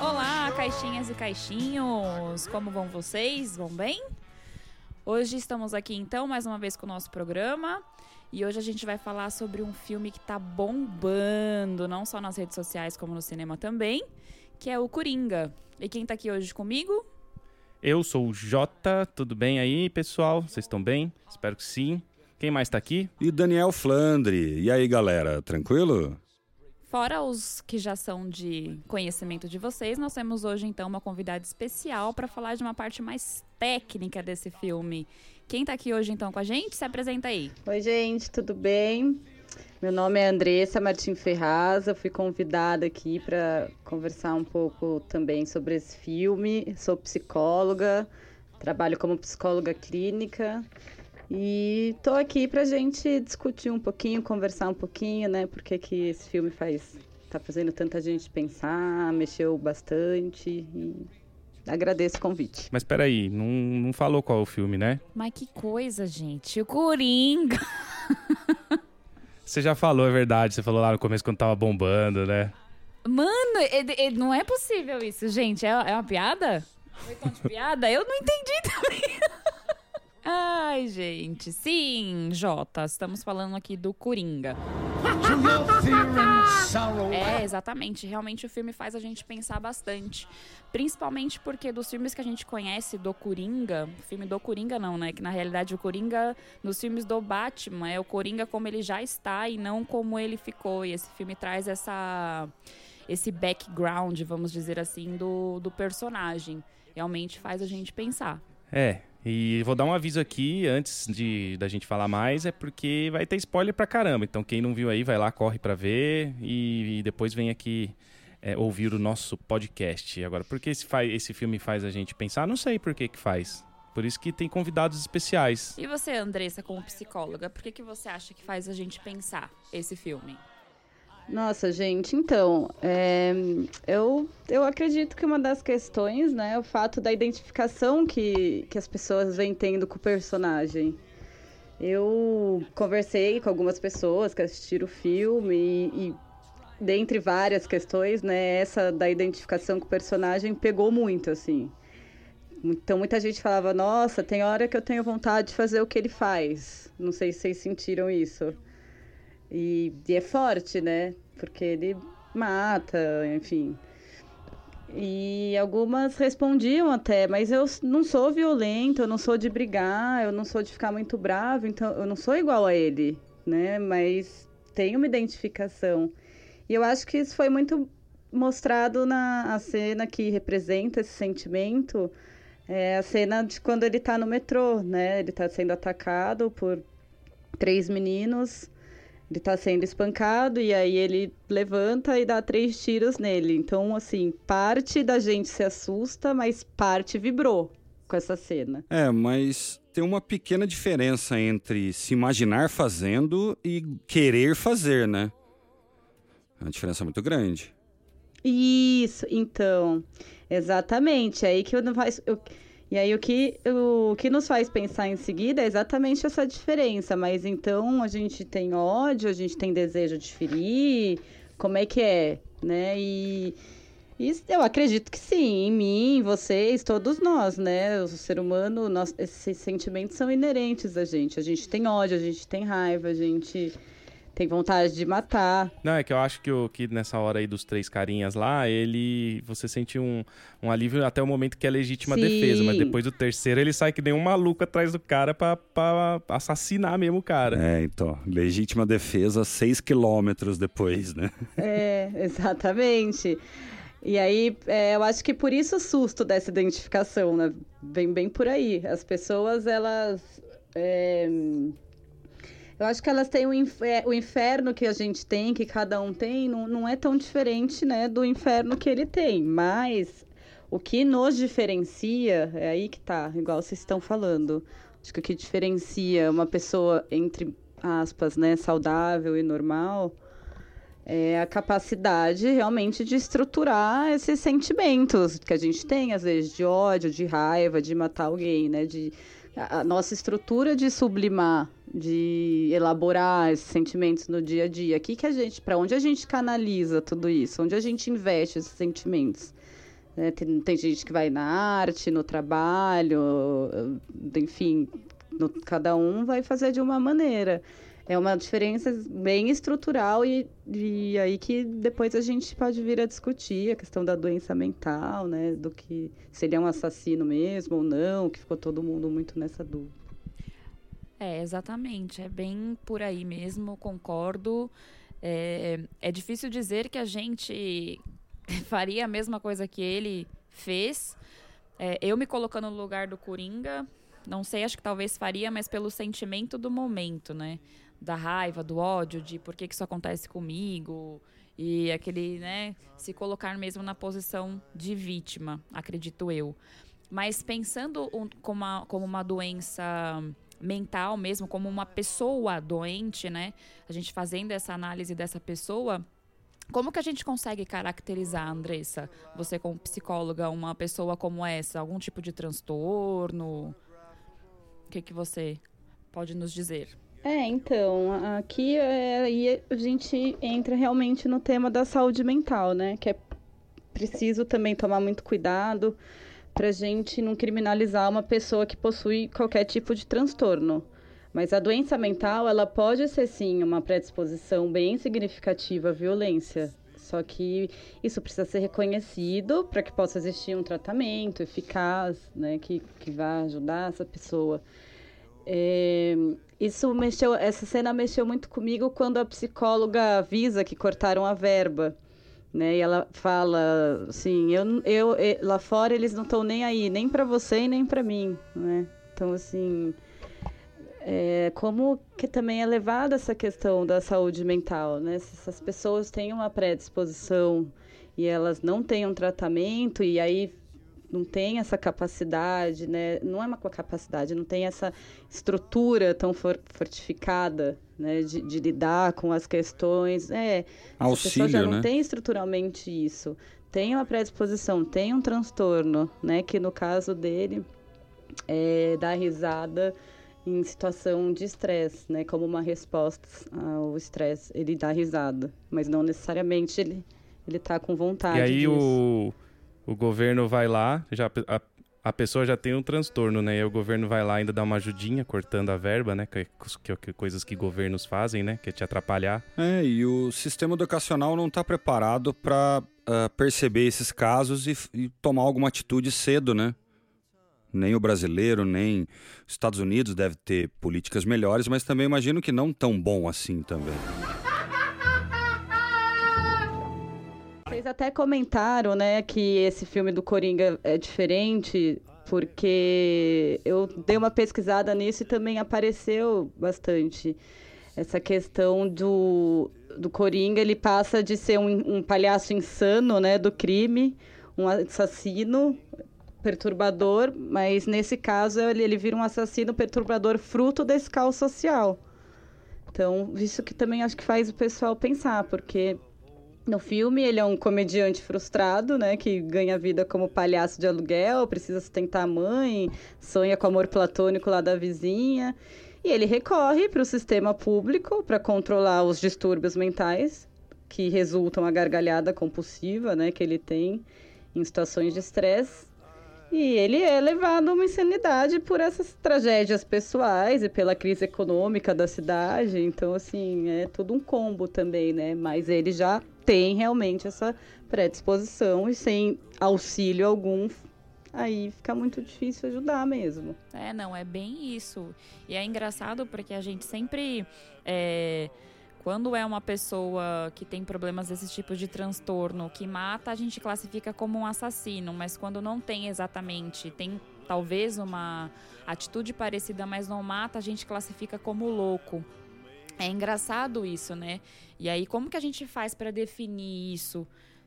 Olá, caixinhas e caixinhos! Como vão vocês? Vão bem? Hoje estamos aqui então mais uma vez com o nosso programa e hoje a gente vai falar sobre um filme que está bombando, não só nas redes sociais como no cinema também, que é o Coringa. E quem está aqui hoje comigo? Eu sou o Jota, tudo bem aí, pessoal? Vocês estão bem? Espero que sim. Quem mais está aqui? E Daniel Flandre. E aí, galera, tranquilo? Fora os que já são de conhecimento de vocês, nós temos hoje então uma convidada especial para falar de uma parte mais técnica desse filme. Quem está aqui hoje então com a gente? Se apresenta aí. Oi, gente, tudo bem? Meu nome é Andressa Martim Ferraz. Eu fui convidada aqui para conversar um pouco também sobre esse filme. Sou psicóloga, trabalho como psicóloga clínica e tô aqui pra gente discutir um pouquinho, conversar um pouquinho, né? Porque que esse filme faz tá fazendo tanta gente pensar, mexeu bastante e agradeço o convite. Mas peraí, não, não falou qual é o filme, né? Mas que coisa, gente. O Coringa. Você já falou, é verdade. Você falou lá no começo quando tava bombando, né? Mano, é, é, não é possível isso, gente. É, é uma piada? Foi de piada? Eu não entendi também. Ai, gente. Sim, Jota, estamos falando aqui do Coringa. É, exatamente. Realmente o filme faz a gente pensar bastante. Principalmente porque dos filmes que a gente conhece do Coringa, filme do Coringa não, né? Que na realidade o Coringa, nos filmes do Batman, é o Coringa como ele já está e não como ele ficou. E esse filme traz essa esse background, vamos dizer assim, do, do personagem. Realmente faz a gente pensar. É, e vou dar um aviso aqui antes de da gente falar mais, é porque vai ter spoiler pra caramba. Então quem não viu aí, vai lá, corre pra ver e, e depois vem aqui é, ouvir o nosso podcast. Agora, por que esse, esse filme faz a gente pensar? Não sei por que que faz. Por isso que tem convidados especiais. E você, Andressa, como psicóloga, por que, que você acha que faz a gente pensar esse filme? Nossa, gente, então, é, eu, eu acredito que uma das questões, né, é o fato da identificação que, que as pessoas vêm tendo com o personagem. Eu conversei com algumas pessoas que assistiram o filme e, e dentre várias questões, né, essa da identificação com o personagem pegou muito, assim. Então muita gente falava, nossa, tem hora que eu tenho vontade de fazer o que ele faz. Não sei se vocês sentiram isso. E, e é forte, né? Porque ele mata, enfim. E algumas respondiam até, mas eu não sou violento, eu não sou de brigar, eu não sou de ficar muito bravo, então eu não sou igual a ele, né? Mas tenho uma identificação. E eu acho que isso foi muito mostrado na cena que representa esse sentimento, é a cena de quando ele está no metrô, né? Ele está sendo atacado por três meninos ele tá sendo espancado e aí ele levanta e dá três tiros nele. Então, assim, parte da gente se assusta, mas parte vibrou com essa cena. É, mas tem uma pequena diferença entre se imaginar fazendo e querer fazer, né? É uma diferença muito grande. Isso, então. Exatamente. É aí que eu não faço. Eu e aí o que, o, que nos faz pensar em seguida é exatamente essa diferença. Mas então a gente tem ódio, a gente tem desejo de ferir, como é que é, né? E, e eu acredito que sim, em mim, em vocês, todos nós, né? O ser humano, nós, esses sentimentos são inerentes a gente. A gente tem ódio, a gente tem raiva, a gente tem vontade de matar. Não, é que eu acho que, o, que nessa hora aí dos três carinhas lá, ele. Você sente um, um alívio até o momento que é legítima Sim. defesa, mas depois do terceiro ele sai que nem um maluco atrás do cara pra, pra assassinar mesmo o cara. É, então. Legítima defesa seis quilômetros depois, né? É, exatamente. E aí, é, eu acho que por isso o susto dessa identificação, né? Vem bem por aí. As pessoas, elas. É eu acho que elas têm o, infer o inferno que a gente tem, que cada um tem, não, não é tão diferente, né, do inferno que ele tem. Mas o que nos diferencia, é aí que tá, igual vocês estão falando. Acho que o que diferencia uma pessoa entre aspas, né, saudável e normal, é a capacidade realmente de estruturar esses sentimentos que a gente tem, às vezes, de ódio, de raiva, de matar alguém, né? De a nossa estrutura de sublimar, de elaborar esses sentimentos no dia a dia. Aqui que a gente, para onde a gente canaliza tudo isso? Onde a gente investe esses sentimentos? É, tem, tem, gente que vai na arte, no trabalho, enfim, no, cada um vai fazer de uma maneira. É uma diferença bem estrutural e, e aí que depois a gente pode vir a discutir a questão da doença mental, né? Do que se ele é um assassino mesmo ou não, que ficou todo mundo muito nessa dúvida. É, exatamente. É bem por aí mesmo, concordo. É, é difícil dizer que a gente faria a mesma coisa que ele fez. É, eu me colocando no lugar do Coringa, não sei, acho que talvez faria, mas pelo sentimento do momento, né? da raiva, do ódio, de por que, que isso acontece comigo. E aquele, né, se colocar mesmo na posição de vítima, acredito eu. Mas pensando como, uma, como uma doença mental mesmo, como uma pessoa doente, né? A gente fazendo essa análise dessa pessoa, como que a gente consegue caracterizar, Andressa, você como psicóloga, uma pessoa como essa? Algum tipo de transtorno? O que, que você pode nos dizer? É, então, aqui é, aí a gente entra realmente no tema da saúde mental, né? Que é preciso também tomar muito cuidado para a gente não criminalizar uma pessoa que possui qualquer tipo de transtorno. Mas a doença mental, ela pode ser sim uma predisposição bem significativa à violência. Só que isso precisa ser reconhecido para que possa existir um tratamento eficaz, né, que, que vá ajudar essa pessoa. É, isso mexeu, essa cena mexeu muito comigo quando a psicóloga avisa que cortaram a verba. Né? E ela fala assim, eu, eu, lá fora eles não estão nem aí, nem para você e nem para mim, né? Então assim, é, como que também é levada essa questão da saúde mental, né? Se essas pessoas têm uma predisposição e elas não têm um tratamento e aí não tem essa capacidade, né? Não é uma capacidade, não tem essa estrutura tão for fortificada, né? De, de, lidar com as questões. É, Auxílio, a pessoa já não né? tem estruturalmente isso. Tem uma predisposição, tem um transtorno, né? Que no caso dele é dar risada em situação de estresse, né? Como uma resposta ao estresse. Ele dá risada, mas não necessariamente ele, ele tá com vontade E aí disso. o o governo vai lá, já a, pessoa já tem um transtorno, né? E o governo vai lá ainda dá uma ajudinha, cortando a verba, né? Que, que, que coisas que governos fazem, né? Que é te atrapalhar. É, e o sistema educacional não está preparado para uh, ah, perceber esses casos e, e tomar alguma atitude cedo, né? Nem o brasileiro, nem os Estados Unidos deve ter políticas melhores, mas também imagino que não tão bom assim também. Vocês até comentaram, né, que esse filme do Coringa é diferente, porque eu dei uma pesquisada nisso e também apareceu bastante essa questão do, do Coringa. Ele passa de ser um, um palhaço insano, né, do crime, um assassino perturbador, mas nesse caso ele, ele vira um assassino perturbador fruto desse caos social. Então, isso que também acho que faz o pessoal pensar, porque no filme, ele é um comediante frustrado, né? Que ganha vida como palhaço de aluguel, precisa sustentar a mãe, sonha com amor platônico lá da vizinha. E ele recorre para o sistema público para controlar os distúrbios mentais que resultam a gargalhada compulsiva, né? Que ele tem em situações de estresse. E ele é levado a uma insanidade por essas tragédias pessoais e pela crise econômica da cidade. Então, assim, é tudo um combo também, né? Mas ele já tem realmente essa predisposição e sem auxílio algum, aí fica muito difícil ajudar mesmo. É, não, é bem isso. E é engraçado porque a gente sempre. É, quando é uma pessoa que tem problemas desse tipo de transtorno que mata, a gente classifica como um assassino, mas quando não tem exatamente, tem talvez uma atitude parecida, mas não mata, a gente classifica como louco. É engraçado isso, né? E aí, como que a gente faz para definir isso,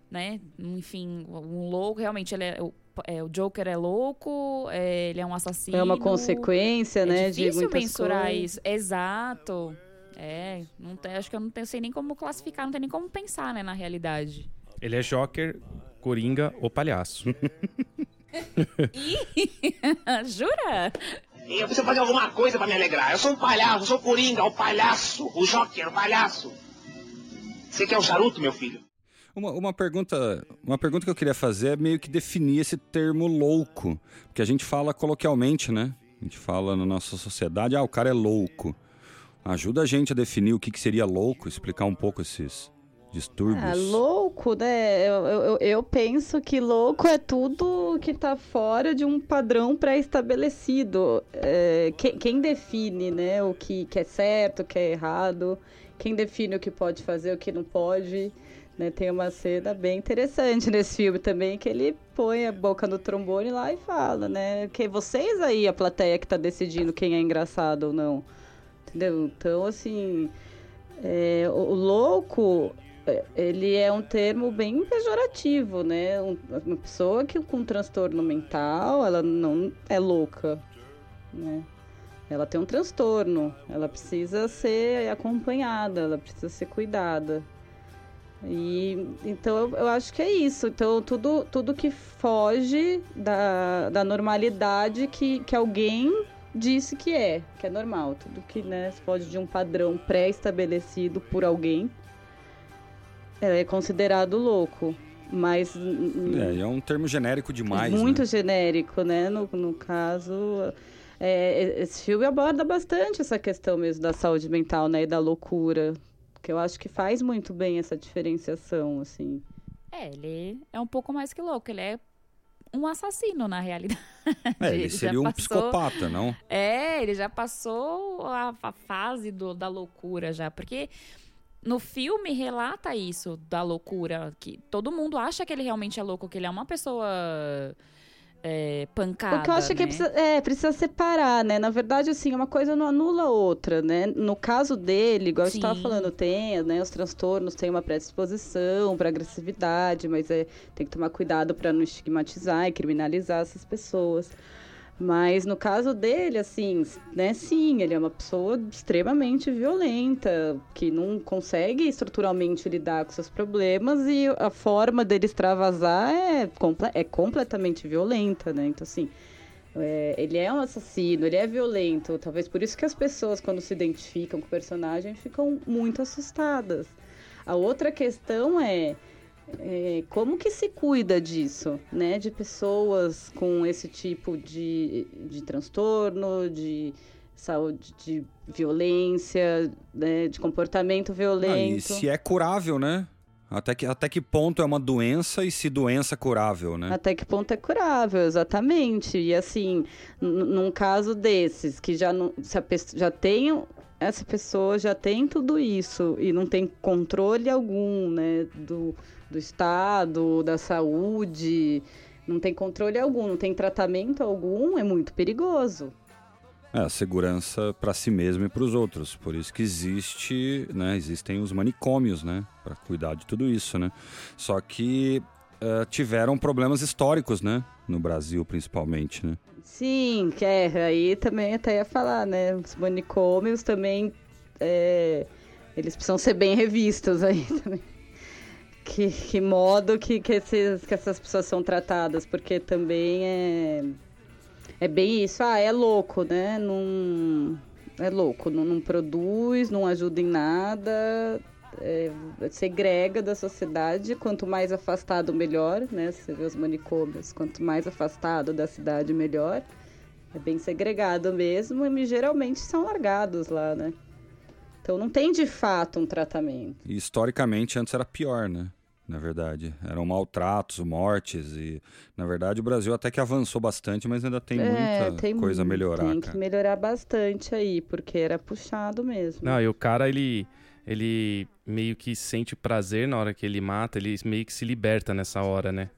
né? Enfim, um louco, realmente, ele é, o, é, o Joker é louco, é, ele é um assassino. É uma consequência, é né? difícil de muitas mensurar coisas. isso. Exato. É, não tem, acho que eu não tenho, sei nem como classificar, não tem nem como pensar, né, na realidade. Ele é Joker, Coringa ou palhaço. Ih, jura? Eu preciso fazer alguma coisa para me alegrar. Eu sou um palhaço, eu sou o Coringa, o palhaço, o Joker, o palhaço. Você quer um charuto, meu filho? Uma, uma, pergunta, uma pergunta que eu queria fazer é meio que definir esse termo louco. Porque a gente fala coloquialmente, né? A gente fala na nossa sociedade, ah, o cara é louco. Ajuda a gente a definir o que, que seria louco, explicar um pouco esses distúrbios. Ah, louco, né? Eu, eu, eu, penso que louco é tudo que está fora de um padrão pré-estabelecido. É, quem, quem, define né, o que, que é certo, o que é errado, quem define o que pode fazer, o que não pode. Né, tem uma cena bem interessante nesse filme também, que ele põe a boca no trombone lá e fala, né? Que vocês aí, a plateia que está decidindo quem é engraçado ou não. Entendeu? Então, assim, é, o, louco, é, ele é um termo bem pejorativo, né? Um, uma pessoa que com transtorno mental, ela não é louca, né? Ela tem um transtorno, ela precisa ser acompanhada, ela precisa ser cuidada. E então eu, acho que é isso. Então tudo, tudo que foge da, da normalidade que, que alguém disse que é, que é normal. Tudo que né, foge de um padrão pré-estabelecido por alguém é considerado louco. Mas. É, é um termo genérico demais. Muito né? genérico, né? No, no caso. É, esse filme aborda bastante essa questão mesmo da saúde mental, né? E da loucura que eu acho que faz muito bem essa diferenciação, assim. É, ele é um pouco mais que louco, ele é um assassino, na realidade. É, ele, ele seria um passou... psicopata, não? É, ele já passou a, a fase do, da loucura já, porque no filme relata isso, da loucura, que todo mundo acha que ele realmente é louco, que ele é uma pessoa é, pancada. Porque eu acho né? que precisa, é, precisa separar, né? Na verdade, assim, uma coisa não anula a outra, né? No caso dele, igual Sim. a gente estava falando, tem, né? Os transtornos têm uma predisposição para agressividade, mas é, tem que tomar cuidado para não estigmatizar e criminalizar essas pessoas. Mas no caso dele, assim, né, sim, ele é uma pessoa extremamente violenta, que não consegue estruturalmente lidar com seus problemas e a forma dele extravasar é, é completamente violenta, né? Então, assim, é, ele é um assassino, ele é violento. Talvez por isso que as pessoas, quando se identificam com o personagem, ficam muito assustadas. A outra questão é é, como que se cuida disso, né? De pessoas com esse tipo de, de transtorno, de saúde, de violência, né? de comportamento violento. Ah, e se é curável, né? Até que, até que ponto é uma doença e se doença é curável, né? Até que ponto é curável, exatamente. E assim, num caso desses, que já, não, se a já tem essa pessoa já tem tudo isso e não tem controle algum, né, do, do Estado, da saúde, não tem controle algum, não tem tratamento algum, é muito perigoso. É, a segurança para si mesmo e para os outros. Por isso que existe, né, existem os manicômios, né, para cuidar de tudo isso, né. Só que uh, tiveram problemas históricos, né, no Brasil principalmente, né. Sim, que é, aí também até ia falar, né, os manicômios também, é, eles precisam ser bem revistos aí também que, que modo que, que, esses, que essas pessoas são tratadas, porque também é, é bem isso, ah, é louco, né? Não, é louco, não, não produz, não ajuda em nada, é, segrega da sociedade, quanto mais afastado, melhor, né? Você vê os manicômios, quanto mais afastado da cidade, melhor. É bem segregado mesmo e geralmente são largados lá, né? Então não tem de fato um tratamento. E historicamente antes era pior, né? Na verdade, eram maltratos, mortes e, na verdade, o Brasil até que avançou bastante, mas ainda tem é, muita tem, coisa a melhorar. Tem cara. que melhorar bastante aí, porque era puxado mesmo. Não, e o cara ele ele meio que sente prazer na hora que ele mata, ele meio que se liberta nessa hora, né?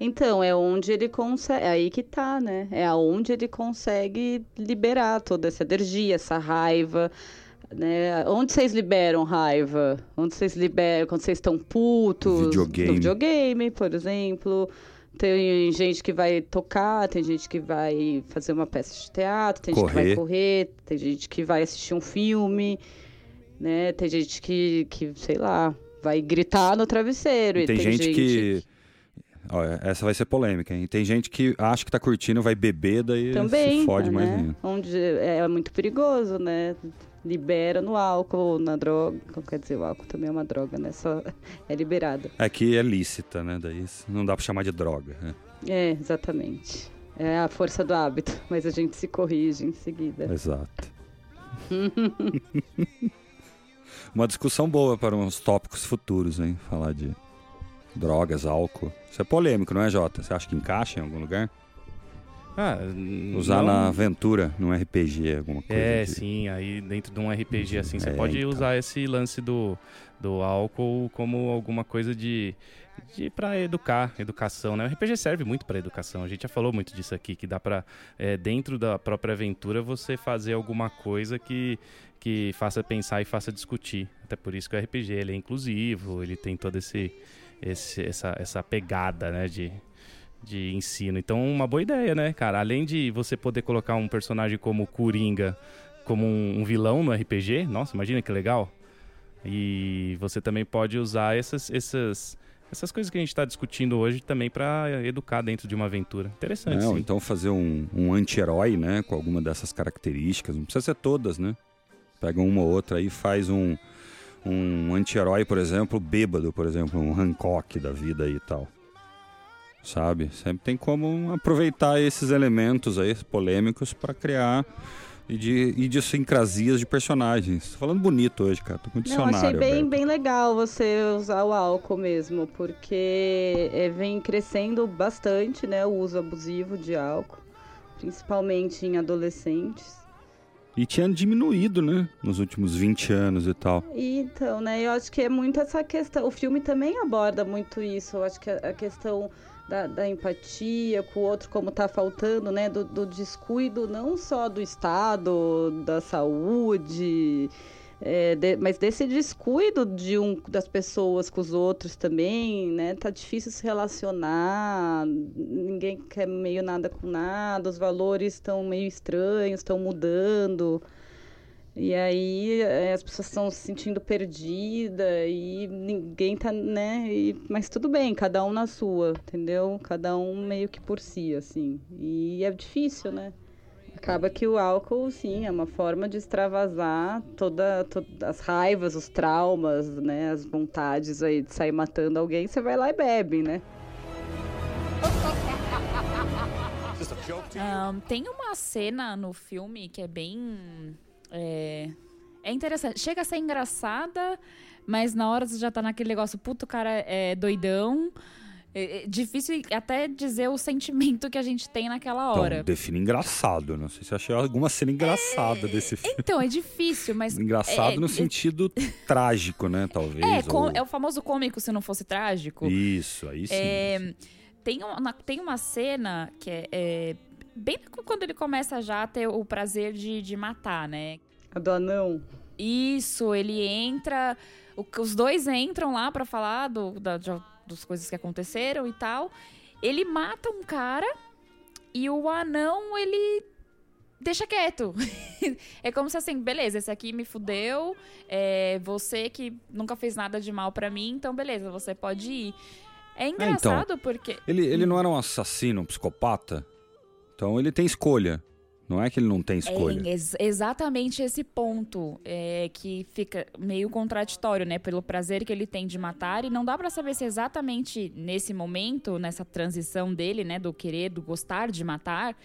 Então, é onde ele consegue. É aí que tá, né? É aonde ele consegue liberar toda essa energia, essa raiva. Né? Onde vocês liberam raiva? Onde vocês liberam quando vocês estão putos? Videogame. No videogame, por exemplo. Tem gente que vai tocar, tem gente que vai fazer uma peça de teatro, tem correr. gente que vai correr, tem gente que vai assistir um filme, né? Tem gente que, que sei lá, vai gritar no travesseiro. E tem, tem gente, gente, que Ó, essa vai ser polêmica, hein? Tem gente que acha que tá curtindo, vai beber, daí Também, se fode né? mais ainda. Onde é muito perigoso, né? Libera no álcool, na droga. Quer dizer, o álcool também é uma droga, né? Só é liberado. É que é lícita, né? Daí não dá pra chamar de droga. né? É, exatamente. É a força do hábito, mas a gente se corrige em seguida. Exato. Uma discussão boa para uns tópicos futuros, hein? Falar de drogas, álcool. Isso é polêmico, não é, Jota? Você acha que encaixa em algum lugar? Ah, Usar não- na aventura, num RPG, alguma coisa. É, de- sim, aí dentro de um RPG assim, você É, pode então. usar esse lance do, do álcool como alguma coisa de, de para educar, educação, né? O RPG serve muito para educação. A gente já falou muito disso aqui, que dá para dentro da própria aventura você fazer alguma coisa que que faça pensar e faça discutir. Até por isso que o RPG ele é inclusivo, ele tem toda esse, esse essa essa pegada, né, de de ensino. Então, uma boa ideia, né, cara? Além de você poder colocar um personagem como o Coringa como um, um vilão no RPG, nossa, imagina que legal. E você também pode usar essas, essas, essas coisas que a gente está discutindo hoje também para educar dentro de uma aventura. Interessante, sim. então fazer um, um anti-herói, né? Com alguma dessas características. Não precisa ser todas, né? Pega uma ou outra aí e faz um, um anti-herói, por exemplo, bêbado, por exemplo, um Hancock da vida e tal. Sabe? Sempre tem como aproveitar esses elementos aí polêmicos para criar idi- idiosincrasias de personagens. Tô falando bonito hoje, cara. Tô com Não, dicionário. achei bem, aberto. bem legal você usar o álcool mesmo, porque é, vem crescendo bastante, né, o uso abusivo de álcool, principalmente em adolescentes. E tinha diminuído, né? Nos últimos 20 anos e tal. E, Então, né, eu acho que é muito essa questão. O filme também aborda muito isso. Eu acho que a questão da, da empatia com o outro, como tá faltando, né, do, do descuido não só do Estado, da saúde, é, de- mas desse descuido de um, das pessoas com os outros também, né? Tá difícil se relacionar, ninguém quer meio nada com nada, os valores estão meio estranhos, estão mudando. E aí eh, as pessoas estão se sentindo perdidas e ninguém tá, né? E- mas tudo bem, cada um na sua, entendeu? Cada um meio que por si, assim. E é difícil, né? Acaba que o álcool, sim, é uma forma de extravasar toda, todas as raivas, os traumas, né? As vontades aí de sair matando alguém, você vai lá e bebe, né? Ahn, tem uma cena no filme que é bem. É, é interessante. Chega a ser engraçada, mas na hora você já tá naquele negócio, puto, o cara é doidão. É, é difícil até dizer o sentimento que a gente tem naquela hora. Então, define engraçado. Não sei se eu achei alguma cena engraçada desse filme. Então, é difícil, mas. Engraçado é, no é- sentido trágico, né? Talvez. É, ou- é o famoso cômico se não fosse trágico. Isso, aí sim. É, tem, uma, tem uma cena que é, é, bem quando ele começa já a ter o prazer de, de matar, né? A do anão. Isso, ele entra. o- os dois entram lá pra falar do, da, de- das coisas que aconteceram e tal. Ele mata um cara e o anão, ele deixa quieto. é como se assim, beleza, esse aqui me fudeu. É você que nunca fez nada de mal pra mim, então beleza, você pode ir. É então, engraçado porque. Ele, ele não era um assassino, um psicopata? Então ele tem escolha. Não é que ele não tem escolha. É ex- exatamente esse ponto é, que fica meio contraditório, né? Pelo prazer que ele tem de matar. E não dá pra saber se exatamente nesse momento, nessa transição dele, né? Do querer, do gostar de matar,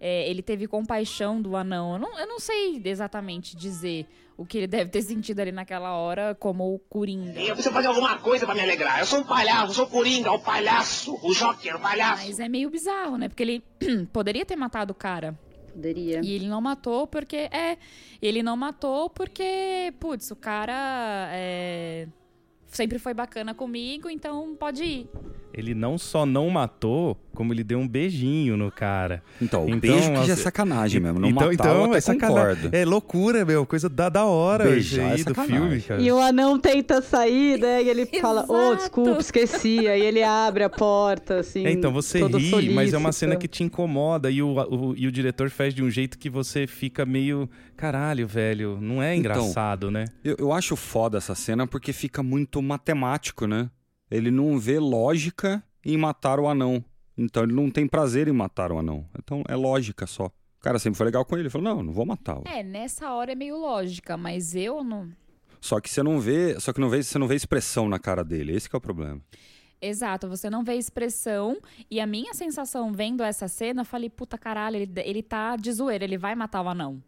é, ele teve compaixão do anão. Eu não, eu não sei exatamente dizer o que ele deve ter sentido ali naquela hora como o Coringa. Eu preciso fazer alguma coisa pra me alegrar. Eu sou um palhaço, eu sou o Coringa, o palhaço, o Joker, o palhaço. Mas é meio bizarro, né? Porque ele poderia ter matado o cara. Poderia. E ele não matou porque. É. Ele não matou porque. Putz, o cara. É, sempre foi bacana comigo, então pode ir. Ele não só não matou, como ele deu um beijinho no cara. Então, o Então, beijo que já é sacanagem mesmo. Não então, matar, então eu até é sacanagem. concordo. É loucura, meu. Coisa da, da hora Beijar isso aí é do filme, cara. E o anão tenta sair, né? E ele fala, ô, Exato. desculpa, esqueci. Aí ele abre a porta, assim. É, então você todo ri, mas é uma solícito. cena que te incomoda e o, o- e o diretor faz de um jeito que você fica meio. Caralho, velho, não é Então, engraçado, né? Eu, eu acho foda essa cena porque fica muito matemático, né? Ele não vê lógica em matar o anão. Então ele não tem prazer em matar o anão. Então é lógica só. O cara sempre foi legal com ele. Ele falou: não, não vou matá-lo. É, nessa hora é meio lógica, mas eu não. Só que você não vê. Só que não vê, você não vê expressão na cara dele. Esse que é o problema. Exato, você não vê expressão. E a minha sensação vendo essa cena, eu falei, puta caralho, ele, ele tá de zoeira, ele vai matar o anão.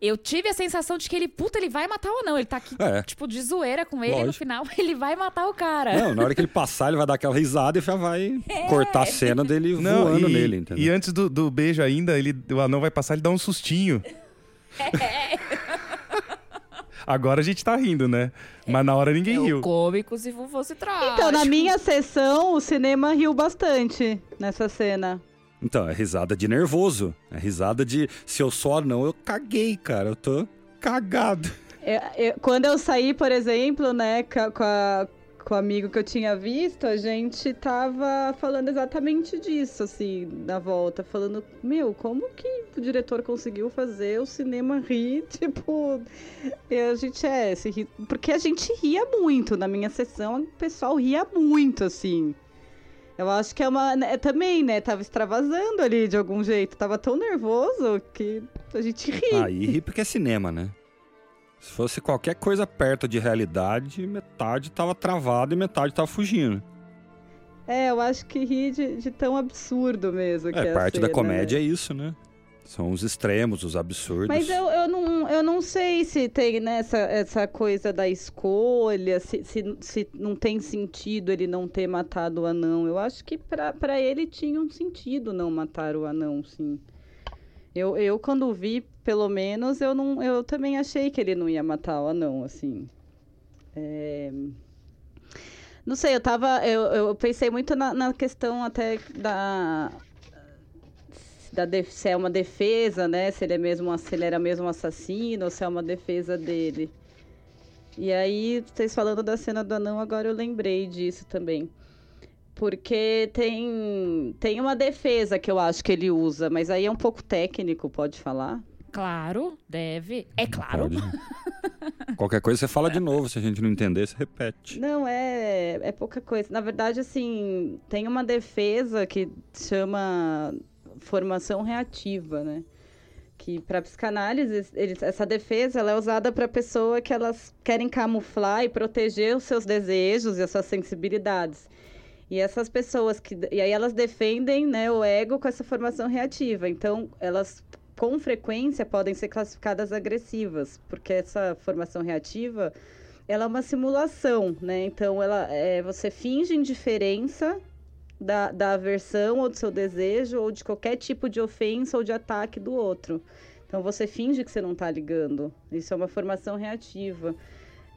Eu tive a sensação de que ele, puta, ele vai matar o anão. Ele tá aqui, É. tipo, de zoeira com ele. No Lógico. final, ele vai matar o cara. Não, na hora que ele passar, ele vai dar aquela risada e já vai É. cortar a cena dele Não, voando e, nele, entendeu? E antes do, do beijo ainda, ele, o anão vai passar, ele dá um sustinho. Agora a gente tá rindo, né? Mas na hora ninguém É riu. cômico se fosse trágico. Então, na minha sessão, o cinema riu bastante nessa cena. Então, é risada de nervoso. É risada de se eu sou anão, eu caguei, cara. Eu tô cagado. Eu- eu- quando eu saí, por exemplo, né, com, a- com o amigo que eu tinha visto, a gente tava falando exatamente disso, assim, na volta. Falando, meu, como que o diretor conseguiu fazer o cinema rir? Tipo, a gente é, se ri- porque a gente ria muito. Na minha sessão, o pessoal ria muito, assim. Eu acho que é uma. né, também, né? Tava extravasando ali de algum jeito. Tava tão nervoso que a gente ri. Aí ri porque é cinema, né? Se fosse qualquer coisa perto de realidade, metade tava travado e metade tava fugindo. É, eu acho que ri de, de tão absurdo mesmo. que É, a parte da cena, comédia né? é isso, né? São os extremos, os absurdos. Mas eu, eu, não, eu não sei se tem né, essa, essa coisa da escolha, se, se, se não tem sentido ele não ter matado o anão. Eu acho que pra ele tinha um sentido não matar o anão, sim. Eu, eu quando vi, pelo menos, eu, não, eu também achei que ele não ia matar o anão, assim. É... Não sei, eu tava. Eu, eu pensei muito na, na questão até da. Da def- se é uma defesa, né? Se ele, é mesmo, um- se ele era mesmo um assassino ou se é uma defesa dele. E aí, vocês falando da cena do anão, agora eu lembrei disso também. Porque tem, tem uma defesa que eu acho que ele usa, mas aí é um pouco técnico, pode falar? Claro, deve. É claro. Qualquer coisa você fala de novo, se a gente não entender, você repete. Não, é, é pouca coisa. Na verdade, assim, tem uma defesa que chama formação reativa, né? Que para psicanálise, eles, essa defesa ela é usada para pessoa que elas querem camuflar e proteger os seus desejos e as suas sensibilidades. E essas pessoas que e aí elas defendem, né, o ego com essa formação reativa. Então, elas com frequência podem ser classificadas agressivas, porque essa formação reativa ela é uma simulação, né? Então ela é, você finge indiferença da, da aversão ou do seu desejo ou de qualquer tipo de ofensa ou de ataque do outro. Então você finge que você não tá ligando. Isso é uma formação reativa.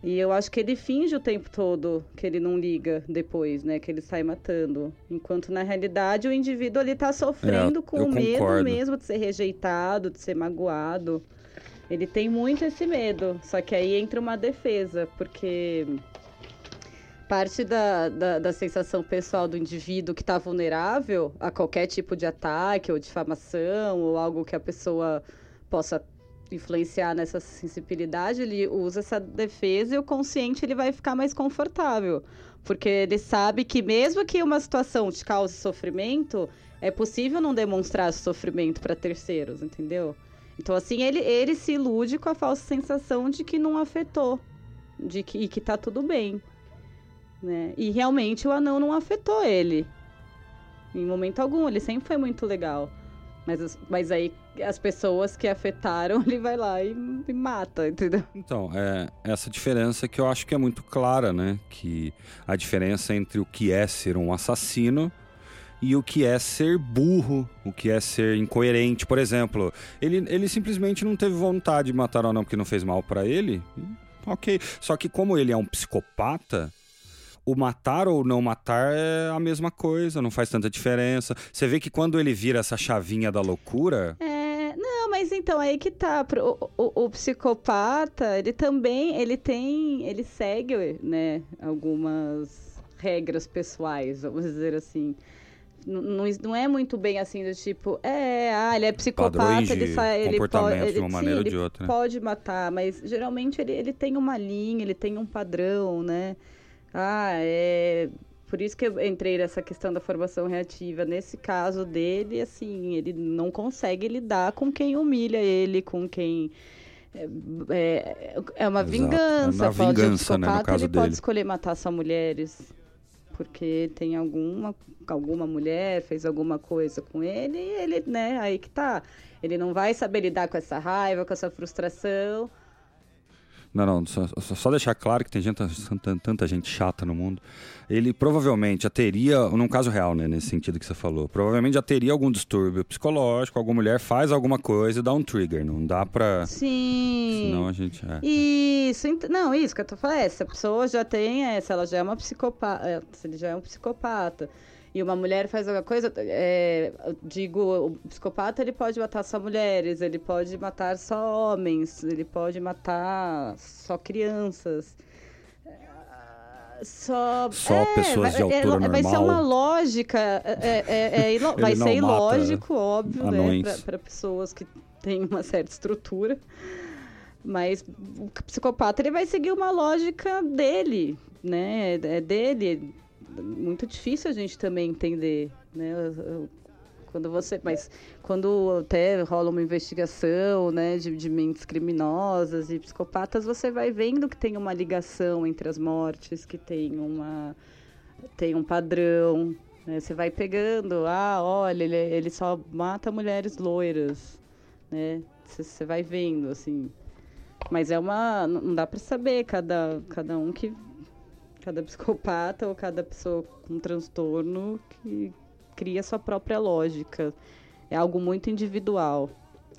E eu acho que ele finge o tempo todo que ele não liga depois, né? Que ele sai matando. Enquanto na realidade o indivíduo ali tá sofrendo É, com medo concordo. mesmo de ser rejeitado, de ser magoado. Ele tem muito esse medo. Só que aí entra uma defesa, porque parte da, da, da sensação pessoal do indivíduo que está vulnerável a qualquer tipo de ataque ou difamação ou algo que a pessoa possa influenciar nessa sensibilidade, ele usa essa defesa e o consciente ele vai ficar mais confortável. Porque ele sabe que mesmo que uma situação te cause sofrimento, é possível não demonstrar sofrimento para terceiros, entendeu? Então, assim, ele, ele se ilude com a falsa sensação de que não afetou, de que, e que tá tudo bem. Né? E realmente o anão não afetou ele. Em momento algum, ele sempre foi muito legal. Mas, as- mas aí as pessoas que afetaram, ele vai lá e, e mata, entendeu? Então, é essa diferença que eu acho que é muito clara, né? Que a diferença entre o que é ser um assassino e o que é ser burro, o que é ser incoerente. Por exemplo, ele, ele simplesmente não teve vontade de matar o anão porque não fez mal pra ele. Ok. Só que como ele é um psicopata, o matar ou não matar é a mesma coisa, não faz tanta diferença. Você vê que quando ele vira essa chavinha da loucura, É, não, mas então aí que tá. O, o- o psicopata, ele também, ele tem, ele segue, né, algumas regras pessoais, vamos dizer assim. Não, não é muito bem assim do tipo, é, ah, ele é psicopata, de ele sai, ele comportamento pode, de uma ele, maneira ou sim, de ele outra, né? pode matar, mas geralmente ele, ele tem uma linha, ele tem um padrão, né? Ah, é por isso que eu entrei nessa questão da formação reativa. Nesse caso dele, assim, ele não consegue lidar com quem humilha ele, com quem. É, é, é uma Exato. vingança. É uma pode, vingança, né, no psicopata, caso ele pode dele. escolher matar só mulheres. Porque tem alguma, alguma mulher fez alguma coisa com ele e ele, né, aí que tá. Ele não vai saber lidar com essa raiva, com essa frustração. Não, não, só, só- deixar claro que tem gente, tanta, gente chata no mundo. Ele provavelmente já teria, num caso real, né, nesse sentido que você falou, provavelmente já teria algum distúrbio psicológico, alguma mulher faz alguma coisa e dá um trigger. Não dá pra. Sim. Senão a gente. É. Isso, não, isso que eu tô falando. é, Se a pessoa já tem essa, ela já é uma psicopata, se ele já é um psicopata, e uma mulher faz alguma coisa, é, digo, o psicopata ele pode matar só mulheres, ele pode matar só homens, ele pode matar só crianças. É, Só, Só é, pessoas de vai- é, altura vai ser normal. uma lógica, é, é- é- é ilo- vai ser ilógico, óbvio, né, para pessoas que têm uma certa estrutura. Mas o psicopata ele vai seguir uma lógica dele, né? É dele. Muito difícil a gente também entender, né? Quando você, mas quando até rola uma investigação, né, de, de mentes criminosas e psicopatas, você vai vendo que tem uma ligação entre as mortes, que tem uma tem um padrão, né? Você vai pegando, ah, olha, ele, ele só mata mulheres loiras, né? Você- vai vendo, assim. Mas é uma. Não dá pra saber cada, cada um que. Cada psicopata ou cada pessoa com transtorno que cria sua própria lógica. É algo muito individual.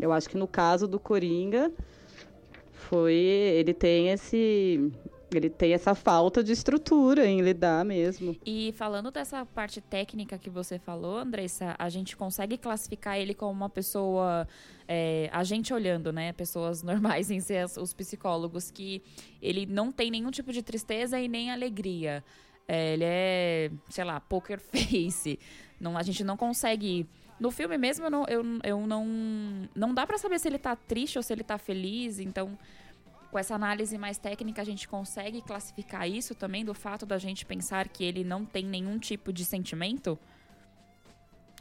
Eu acho que no caso do Coringa, foi. Ele tem esse. Ele tem essa falta de estrutura em lidar mesmo. E falando dessa parte técnica que você falou, Andressa, a gente consegue classificar ele como uma pessoa. é, a gente olhando, né? Pessoas normais em ser os psicólogos, que ele não tem nenhum tipo de tristeza e nem alegria. É, ele é, sei lá, poker face. Não, a gente não consegue. No filme mesmo, eu não, eu, eu não. Não dá pra saber se ele tá triste ou se ele tá feliz. Então, com essa análise mais técnica, a gente consegue classificar isso também do fato da gente pensar que ele não tem nenhum tipo de sentimento?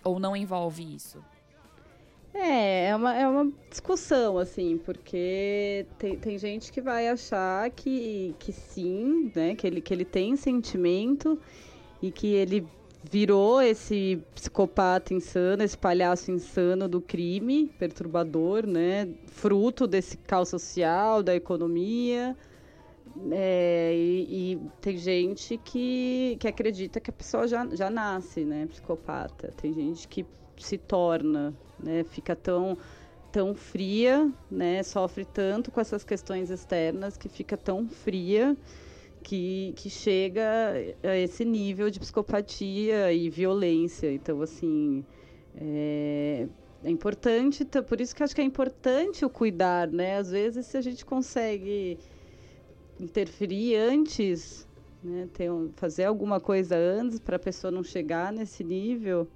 Ou não envolve isso? É, é uma, é uma discussão, assim, porque tem, tem gente que vai achar que, que sim, né? Que ele, que ele tem sentimento e que ele virou esse psicopata insano, esse palhaço insano do crime, perturbador, né? Fruto desse caos social, da economia. É, e, e tem gente que, que acredita que a pessoa já, já nasce, né, psicopata. Tem gente que se torna, né, fica tão, tão fria, né, sofre tanto com essas questões externas que fica tão fria que, que chega a esse nível de psicopatia e violência. Então, assim, é, é importante, por isso que acho que é importante o cuidar, né? Às vezes, se a gente consegue interferir antes, né, ter um- fazer alguma coisa antes para a pessoa não chegar nesse nível,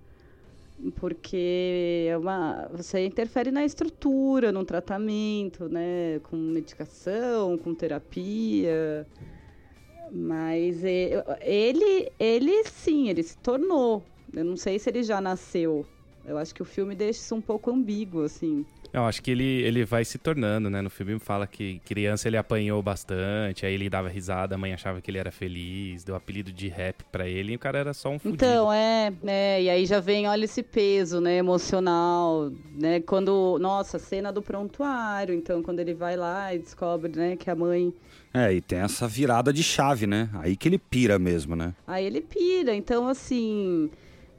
porque é uma, você interfere na estrutura, no tratamento, né, com medicação, com terapia. Mas ele, ele sim, ele se tornou. Eu não sei se ele já nasceu. Eu acho que o filme deixa isso um pouco ambíguo, assim. Eu acho que ele, ele vai se tornando, né? No filme fala que criança ele apanhou bastante, aí ele dava risada, a mãe achava que ele era feliz, deu apelido de rap pra ele e o cara era só um fudido. Então, é, é, e aí já vem, olha esse peso, né, emocional, né, quando, nossa, cena do prontuário, então, quando ele vai lá e descobre, né, que a mãe, É, e tem essa virada de chave, né? Aí que ele pira mesmo, né? aí ele pira, então, assim,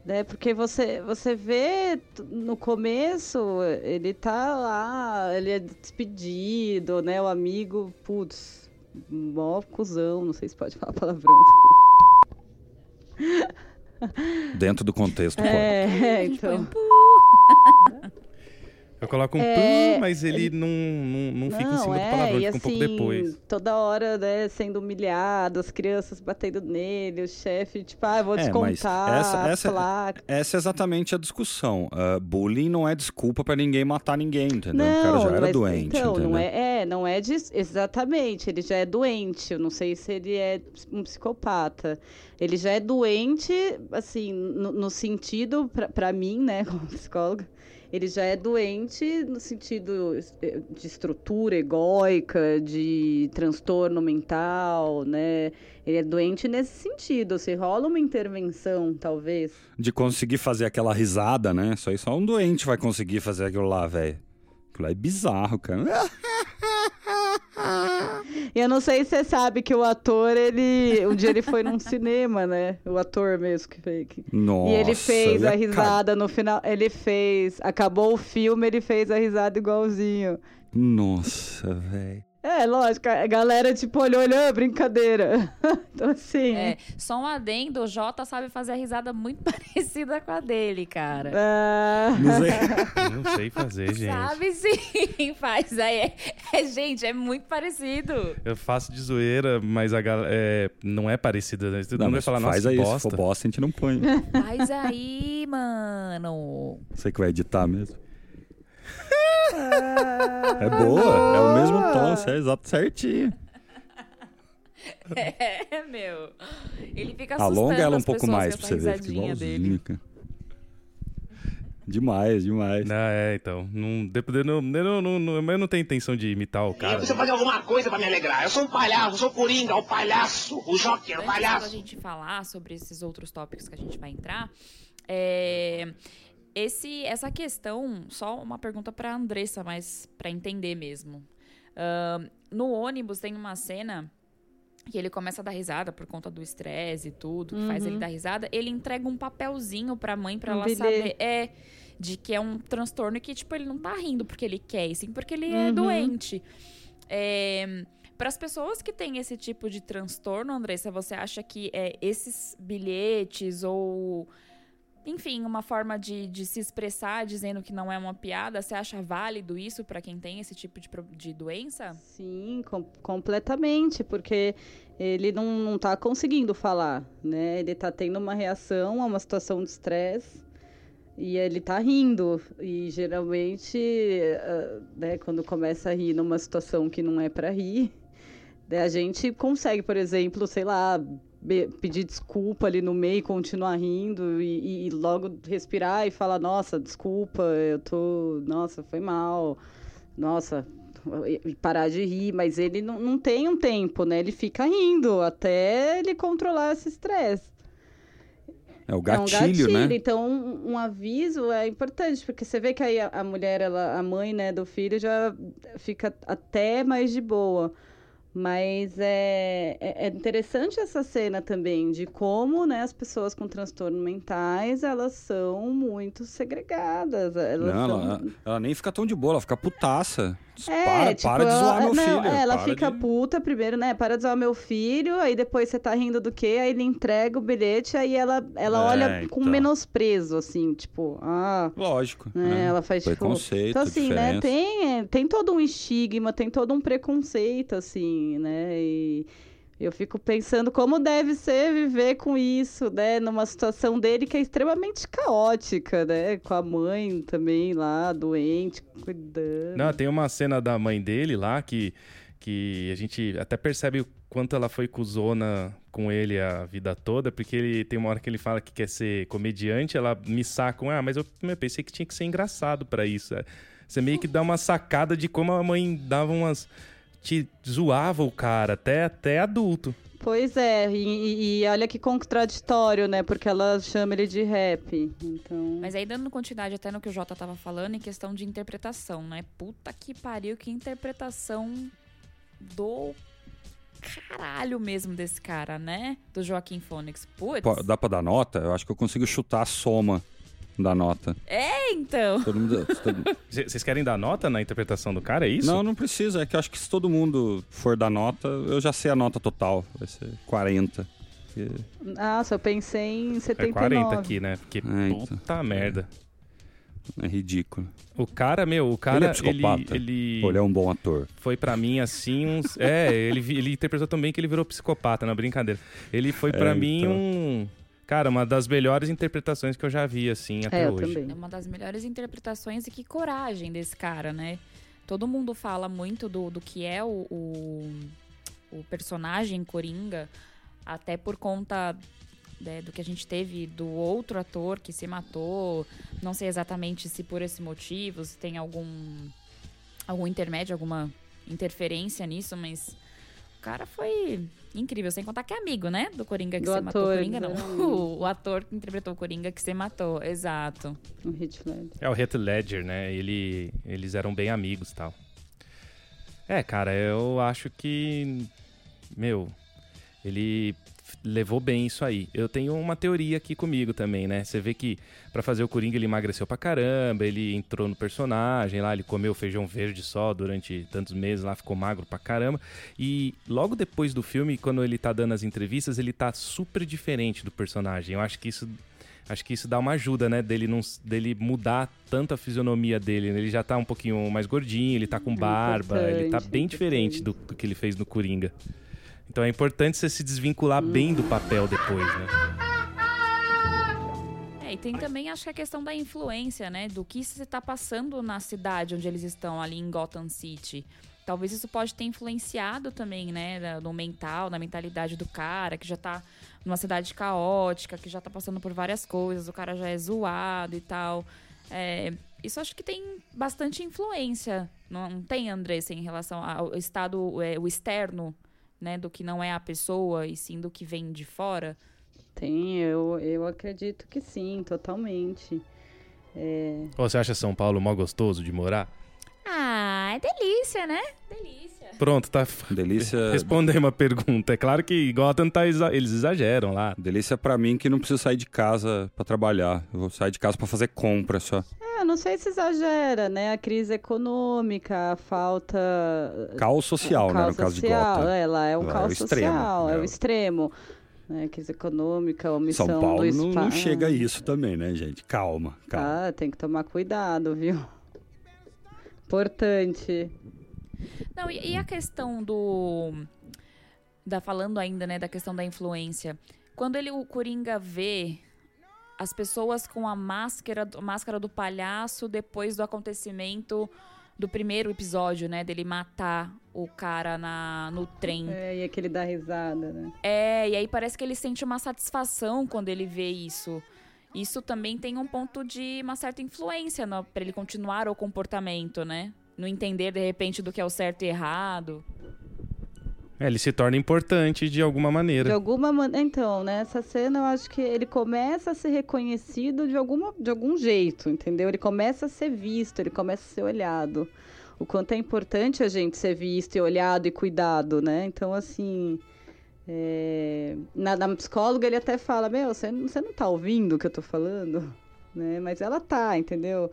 né, porque você, você vê no começo, ele tá lá, ele é despedido, né, o amigo, putz, mó cuzão, não sei se pode falar palavrão, Dentro do contexto. pô. é, põe um então... Eu coloco um É, pum, mas ele não, não, não fica em cima do é, palavrão, e fica um pouco assim, depois. Toda hora, né, sendo humilhado, as crianças batendo nele, o chefe, tipo, ah, eu vou É, descontar essa- essa- placa. Essa é exatamente a discussão. Ah, bullying não é desculpa pra ninguém matar ninguém, entendeu? o cara Não, já era mas, doente, então, entendeu? não é, é, não é de, exatamente, ele já é doente. Eu não sei se ele é um psicopata. Ele já é doente, assim, no, no sentido, para mim, né, como psicóloga, ele já é doente no sentido eh, de estrutura egóica, de transtorno mental, né? Ele é doente nesse sentido. Se rola uma intervenção, talvez. De conseguir fazer aquela risada, né? Só isso só um doente vai conseguir fazer aquilo lá, velho. É bizarro, cara. E eu não sei se você sabe que o ator, ele. Um dia ele foi num cinema, né? O ator mesmo que fez. Nossa, e ele fez a é risada no final. Ele fez. Acabou o filme, ele fez a risada igualzinho. Nossa, velho. É, lógico, a galera tipo olhou, olhou, brincadeira. então assim. É, só um adendo, o Jota sabe fazer a risada muito parecida com a dele, cara. Ah, Não sei. Não sei fazer, gente. Sabe sim, faz. É, é, é, gente, é muito parecido. Eu faço de zoeira, mas a galera é, não é parecida. Né? Todo Não, mundo vai falar, faz nossa, aí, que se bosta. for bosta, a gente não põe. Faz aí, mano. Você que vai editar mesmo. É boa, é o mesmo tom, você é exato certinho. É, meu. Ele fica assustando Alonga ela um pouco mais pra você ver, fica dele. igualzinho, cara. Demais, demais. Não, é, então. Não, dependendo, não, não, não, mas eu não tenho intenção de imitar o Eu cara. preciso fazer alguma coisa pra me alegrar. Eu sou um palhaço, eu sou o Coringa, o palhaço, o Joker, o Antes da palhaço. gente falar sobre esses outros tópicos que a gente vai entrar, é, esse, essa questão, só uma pergunta pra Andressa, mas pra entender mesmo. Ahn, no ônibus tem uma cena que ele começa a dar risada por conta do estresse e tudo, que faz ele dar risada. Ele entrega um papelzinho pra mãe pra Um ela bilhete. saber. É. De que é um transtorno que, tipo, ele não tá rindo porque ele quer, sim porque ele é doente. É, para as pessoas que têm esse tipo de transtorno, Andressa, você acha que é, esses bilhetes ou, enfim, uma forma de, de se expressar dizendo que não é uma piada, você acha válido isso para quem tem esse tipo de, de doença? Sim, com- completamente, porque ele não, não tá conseguindo falar, né? Ele tá tendo uma reação a uma situação de estresse e ele tá rindo. E geralmente, ah, né, quando começa a rir numa situação que não é para rir, né, a gente consegue, por exemplo, sei lá, pedir desculpa ali no meio e continuar rindo e, e- logo respirar e falar, nossa, desculpa, eu tô, nossa, foi mal, nossa, e parar de rir, mas ele não, não tem um tempo, né? Ele fica rindo até ele controlar esse estresse. É o é um gatilho, gatilho, né? então um, um aviso é importante, porque você vê que aí a, a mulher, ela, a mãe, né, do filho já fica até mais de boa. Mas é, é, é interessante essa cena também de como, né, as pessoas com transtornos mentais, elas são muito segregadas. Elas Não, são... ela, ela nem fica tão de boa, ela fica putaça. É, para, tipo, para de ela- zoar meu não, filho. é, ela para fica de- puta primeiro, né? Para de zoar meu filho, aí depois você tá rindo do quê? Aí ele entrega o bilhete, aí ela, ela É, olha com então. menosprezo, assim, tipo, ah. Lógico. né, né? Ela faz tipo. Preconceito, Então, assim, né? diferença. Tem, tem todo um estigma, tem todo um preconceito, assim, né? E eu fico pensando como deve ser viver com isso, né? Numa situação dele que é extremamente caótica, né? Com a mãe também lá, doente, cuidando. Não, tem uma cena da mãe dele lá que, que a gente até percebe o quanto ela foi cuzona com ele a vida toda, porque ele tem uma hora que ele fala que quer ser comediante, ela me saca, um, ah, mas eu, eu pensei que tinha que ser engraçado pra isso. Você meio que dá uma sacada de como a mãe dava umas. Te zoava o cara, até, até adulto. Pois é, e, e- olha que contraditório, né? Porque ela chama ele de rap. Então. Mas aí, dando continuidade até no que o Jota tava falando, em questão de interpretação, né? Puta que pariu, que interpretação do caralho mesmo desse cara, né? Do Joaquim Phoenix. Putz. Dá pra dar nota? Eu acho que eu consigo chutar a soma da nota. É, então. Todo mundo- Vocês querem dar nota na interpretação do cara, é isso? Não, não precisa. É que eu acho que se todo mundo for dar nota, eu já sei a nota total. Vai ser 40. Porque- Nossa, eu pensei em É 79. 40 aqui, né? Porque É, então. puta merda. É ridículo. O cara, meu, o cara, ele é ele, psicopata. ele, Ou ele é um bom ator. foi pra mim assim uns. É, ele, ele interpretou também que ele virou psicopata, na brincadeira. Ele foi pra É, mim então. um. Cara, uma das melhores interpretações que eu já vi, assim, até É, eu hoje. também. É uma das melhores interpretações e que coragem desse cara, né? todo mundo fala muito do, do que é o, o, o personagem Coringa, até por conta né, do que a gente teve do outro ator que se matou. Não sei exatamente se por esse motivo, se tem algum, algum intermédio, alguma interferência nisso, mas o cara foi incrível, sem contar que é amigo, né? Do Coringa que Do matou. ator, Coringa não. O, o ator que interpretou o Coringa que se matou, exato. Um hit Ledger. É o Heath Ledger, né? Ele, eles eram bem amigos tal. É, cara, eu acho que. Meu, ele levou bem isso aí. Eu tenho uma teoria aqui comigo também, né? Você vê que pra fazer o Coringa ele emagreceu pra caramba, ele entrou no personagem lá, ele comeu feijão verde só durante tantos meses lá, ficou magro pra caramba. E logo depois do filme, quando ele tá dando as entrevistas, ele tá super diferente do personagem. Eu acho que isso Acho que isso dá uma ajuda, né? Dele, não, dele mudar tanto a fisionomia dele. Ele já tá um pouquinho mais gordinho, ele tá com barba, ele tá bem é diferente do, do que ele fez no Coringa. Então é importante você se desvincular bem do papel depois, né? É, e tem também, acho que a questão da influência, né? Do que se tá passando na cidade onde eles estão, ali em Gotham City. Talvez isso pode ter influenciado também, né? No mental, na mentalidade do cara, que já tá numa cidade caótica, que já tá passando por várias coisas, o cara já é zoado e tal. É, isso acho que tem bastante influência, não, não tem, Andressa, em relação ao estado, é, o externo, né? Do que não é a pessoa e sim do que vem de fora. Tem, eu, eu acredito que sim, totalmente. É, você acha São Paulo mó gostoso de morar? Ah, é delícia, né? Delícia. Pronto, tá. Delícia, Respondei uma pergunta. É claro que Gotham tá exa- eles exageram lá. delícia pra mim que não preciso sair de casa pra trabalhar. Eu vou sair de casa pra fazer compra só. é, eu não sei se exagera, né? A crise econômica, a falta. Caos social, o né? caos No caso de social, Gotham. É, lá é um Lá é caos o extremo, social, é é o o- extremo. Né? Crise econômica, omissão São do Paulo não, espaço. não chega a isso também, né, gente? Calma, calma. Ah, tem que tomar cuidado, viu? Importante. Não, e, e a questão do. Da, falando ainda, né, da questão da influência. Quando ele, o Coringa vê as pessoas com a máscara, máscara do palhaço depois do acontecimento do primeiro episódio, né? Dele matar o cara na, no trem. É, e aquele dá risada, né? É, e aí parece que ele sente uma satisfação quando ele vê isso. Isso também tem um ponto de uma certa influência pra ele continuar o comportamento, né? No entender, de repente, do que é o certo e errado. É, ele se torna importante de alguma De maneira. alguma maneira. Então, nessa cena eu acho que ele começa a ser reconhecido de, alguma, de algum jeito, entendeu? Ele começa a ser visto, ele começa a ser olhado. O quanto é importante a gente ser visto e olhado e cuidado, né? Então, assim. é, Na, na psicóloga ele até fala: Meu, você, não- você não tá ouvindo o que eu tô falando? Né? Mas ela tá, entendeu?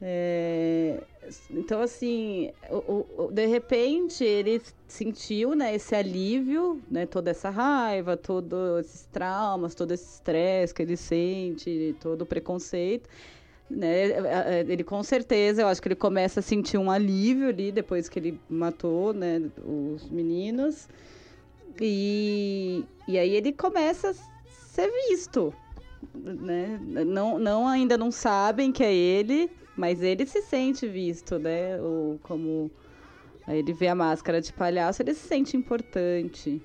É, Então, assim, o- o- de repente ele sentiu né, esse alívio, né, toda essa raiva, todos esses traumas, todo esse estresse que ele sente, todo o preconceito. Né, ele com certeza, eu acho que ele começa a sentir um alívio ali depois que ele matou né, os meninos. E, e aí ele começa a ser visto. Né? Não, não ainda não sabem que é ele, mas ele se sente visto, né? O, como ele vê a máscara de palhaço, ele se sente importante.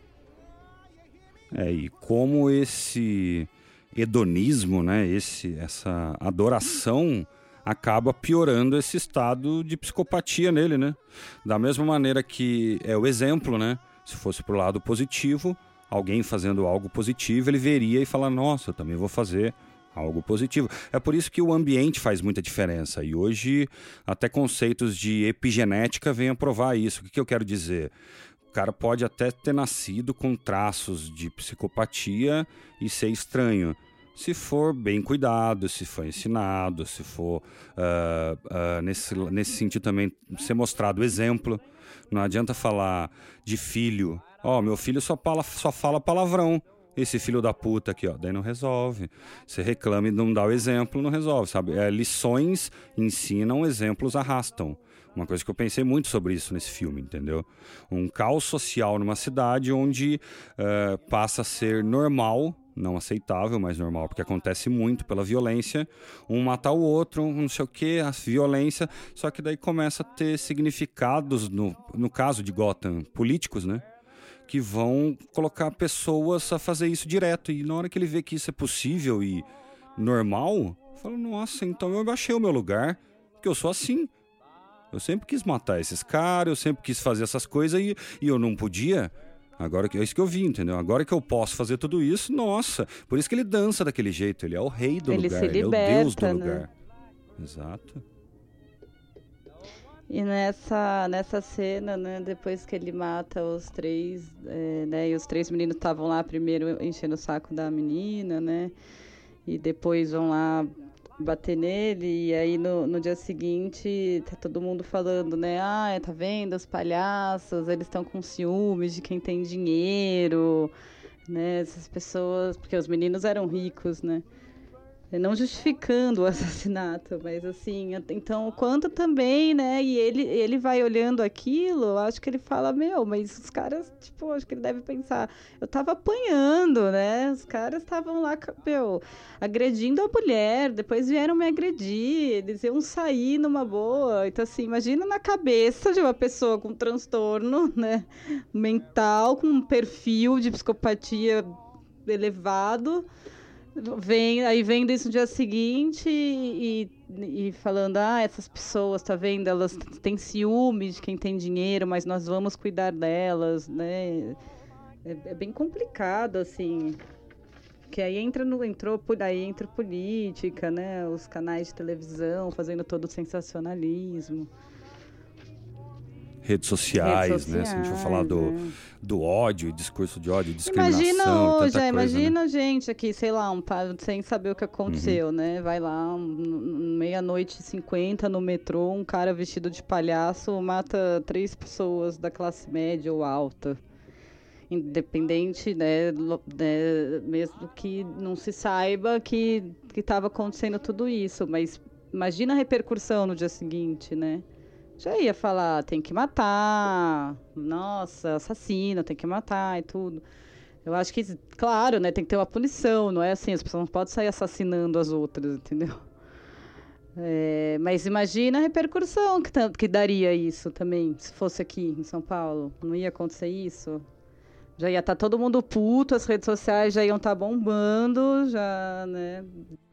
É, e como esse hedonismo, né, esse, essa adoração acaba piorando esse estado de psicopatia nele, né? Da mesma maneira que é o exemplo, né? Se fosse pro lado positivo, alguém fazendo algo positivo, ele veria e fala: "Nossa, eu também vou fazer algo positivo". É por isso que o ambiente faz muita diferença. E hoje até conceitos de epigenética vêm a provar isso. O que, que eu quero dizer? O cara pode até ter nascido com traços de psicopatia e ser estranho. Se for bem cuidado, se for ensinado, se for ah, ah, nesse, nesse sentido também ser mostrado exemplo. Não adianta falar de filho. Ó, meu filho só fala, só fala palavrão. Esse filho da puta aqui, ó, daí não resolve. Você reclama e não dá o exemplo, não resolve, sabe? É, lições ensinam, exemplos arrastam. Uma coisa que eu pensei muito sobre isso nesse filme, entendeu? Um caos social numa cidade onde eh, passa a ser normal não aceitável, mas normal, porque acontece muito pela violência. Um matar o outro, um não sei o que, a violência. Só que daí começa a ter significados, no, no caso de Gotham, políticos, né? Que vão colocar pessoas a fazer isso direto. E na hora que ele vê que isso é possível e normal, fala: Nossa, então eu baixei o meu lugar, porque eu sou assim. Eu sempre quis matar esses caras, eu sempre quis fazer essas coisas e, e eu não podia. Agora que é isso que eu vi, entendeu? Agora que eu posso fazer tudo isso, nossa. Por isso que ele dança daquele jeito. Ele é o rei do Ele lugar. se ele é o liberta, deus do né? lugar. Exato. E nessa, nessa cena, né, depois que ele mata os três, é, né, e os três meninos estavam lá primeiro enchendo o saco da menina, né, e depois vão lá bater nele, e aí no, no dia seguinte tá todo mundo falando, né, ah, tá vendo, os palhaços, eles estão com ciúmes de quem tem dinheiro, né, essas pessoas, porque os meninos eram ricos, né, não justificando o assassinato, mas assim, então o quanto também, né? E ele, ele vai olhando aquilo, acho que ele fala, meu, mas os caras, tipo, acho que ele deve pensar, eu tava apanhando, né? Os caras estavam lá, meu, agredindo a mulher, depois vieram me agredir, eles iam sair numa boa. Então, assim, imagina na cabeça de uma pessoa com transtorno, né? Mental, com um perfil de psicopatia elevado vem aí vendo isso no dia seguinte e, e falando ah essas pessoas tá vendo? Elas têm ciúme de quem tem dinheiro mas nós vamos cuidar delas né? É, é bem complicado assim que aí entra no entrou por aí entra política né? Os canais de televisão fazendo todo o sensacionalismo Redes sociais, Redes né? Se a gente for falar do, né? do ódio, discurso de ódio, discriminação. Imagina tanta hoje, coisa, é, imagina né? a gente aqui, sei lá, um sem saber o que aconteceu, Uhum. né? Vai lá, um, meia-noite e cinquenta no metrô, um cara vestido de palhaço mata três pessoas da classe média ou alta. Independente, né, né, mesmo que não se saiba que estava acontecendo tudo isso, mas imagina a repercussão no dia seguinte, né? Já ia falar, tem que matar, nossa, assassino, tem que matar e tudo. Eu acho que, claro, né, tem que ter uma punição, não é assim, as pessoas não podem sair assassinando as outras, entendeu? É, mas imagina a repercussão que, que daria isso também, se fosse aqui em São Paulo. Não ia acontecer isso? Já ia estar todo mundo puto, as redes sociais já iam estar bombando, já, né?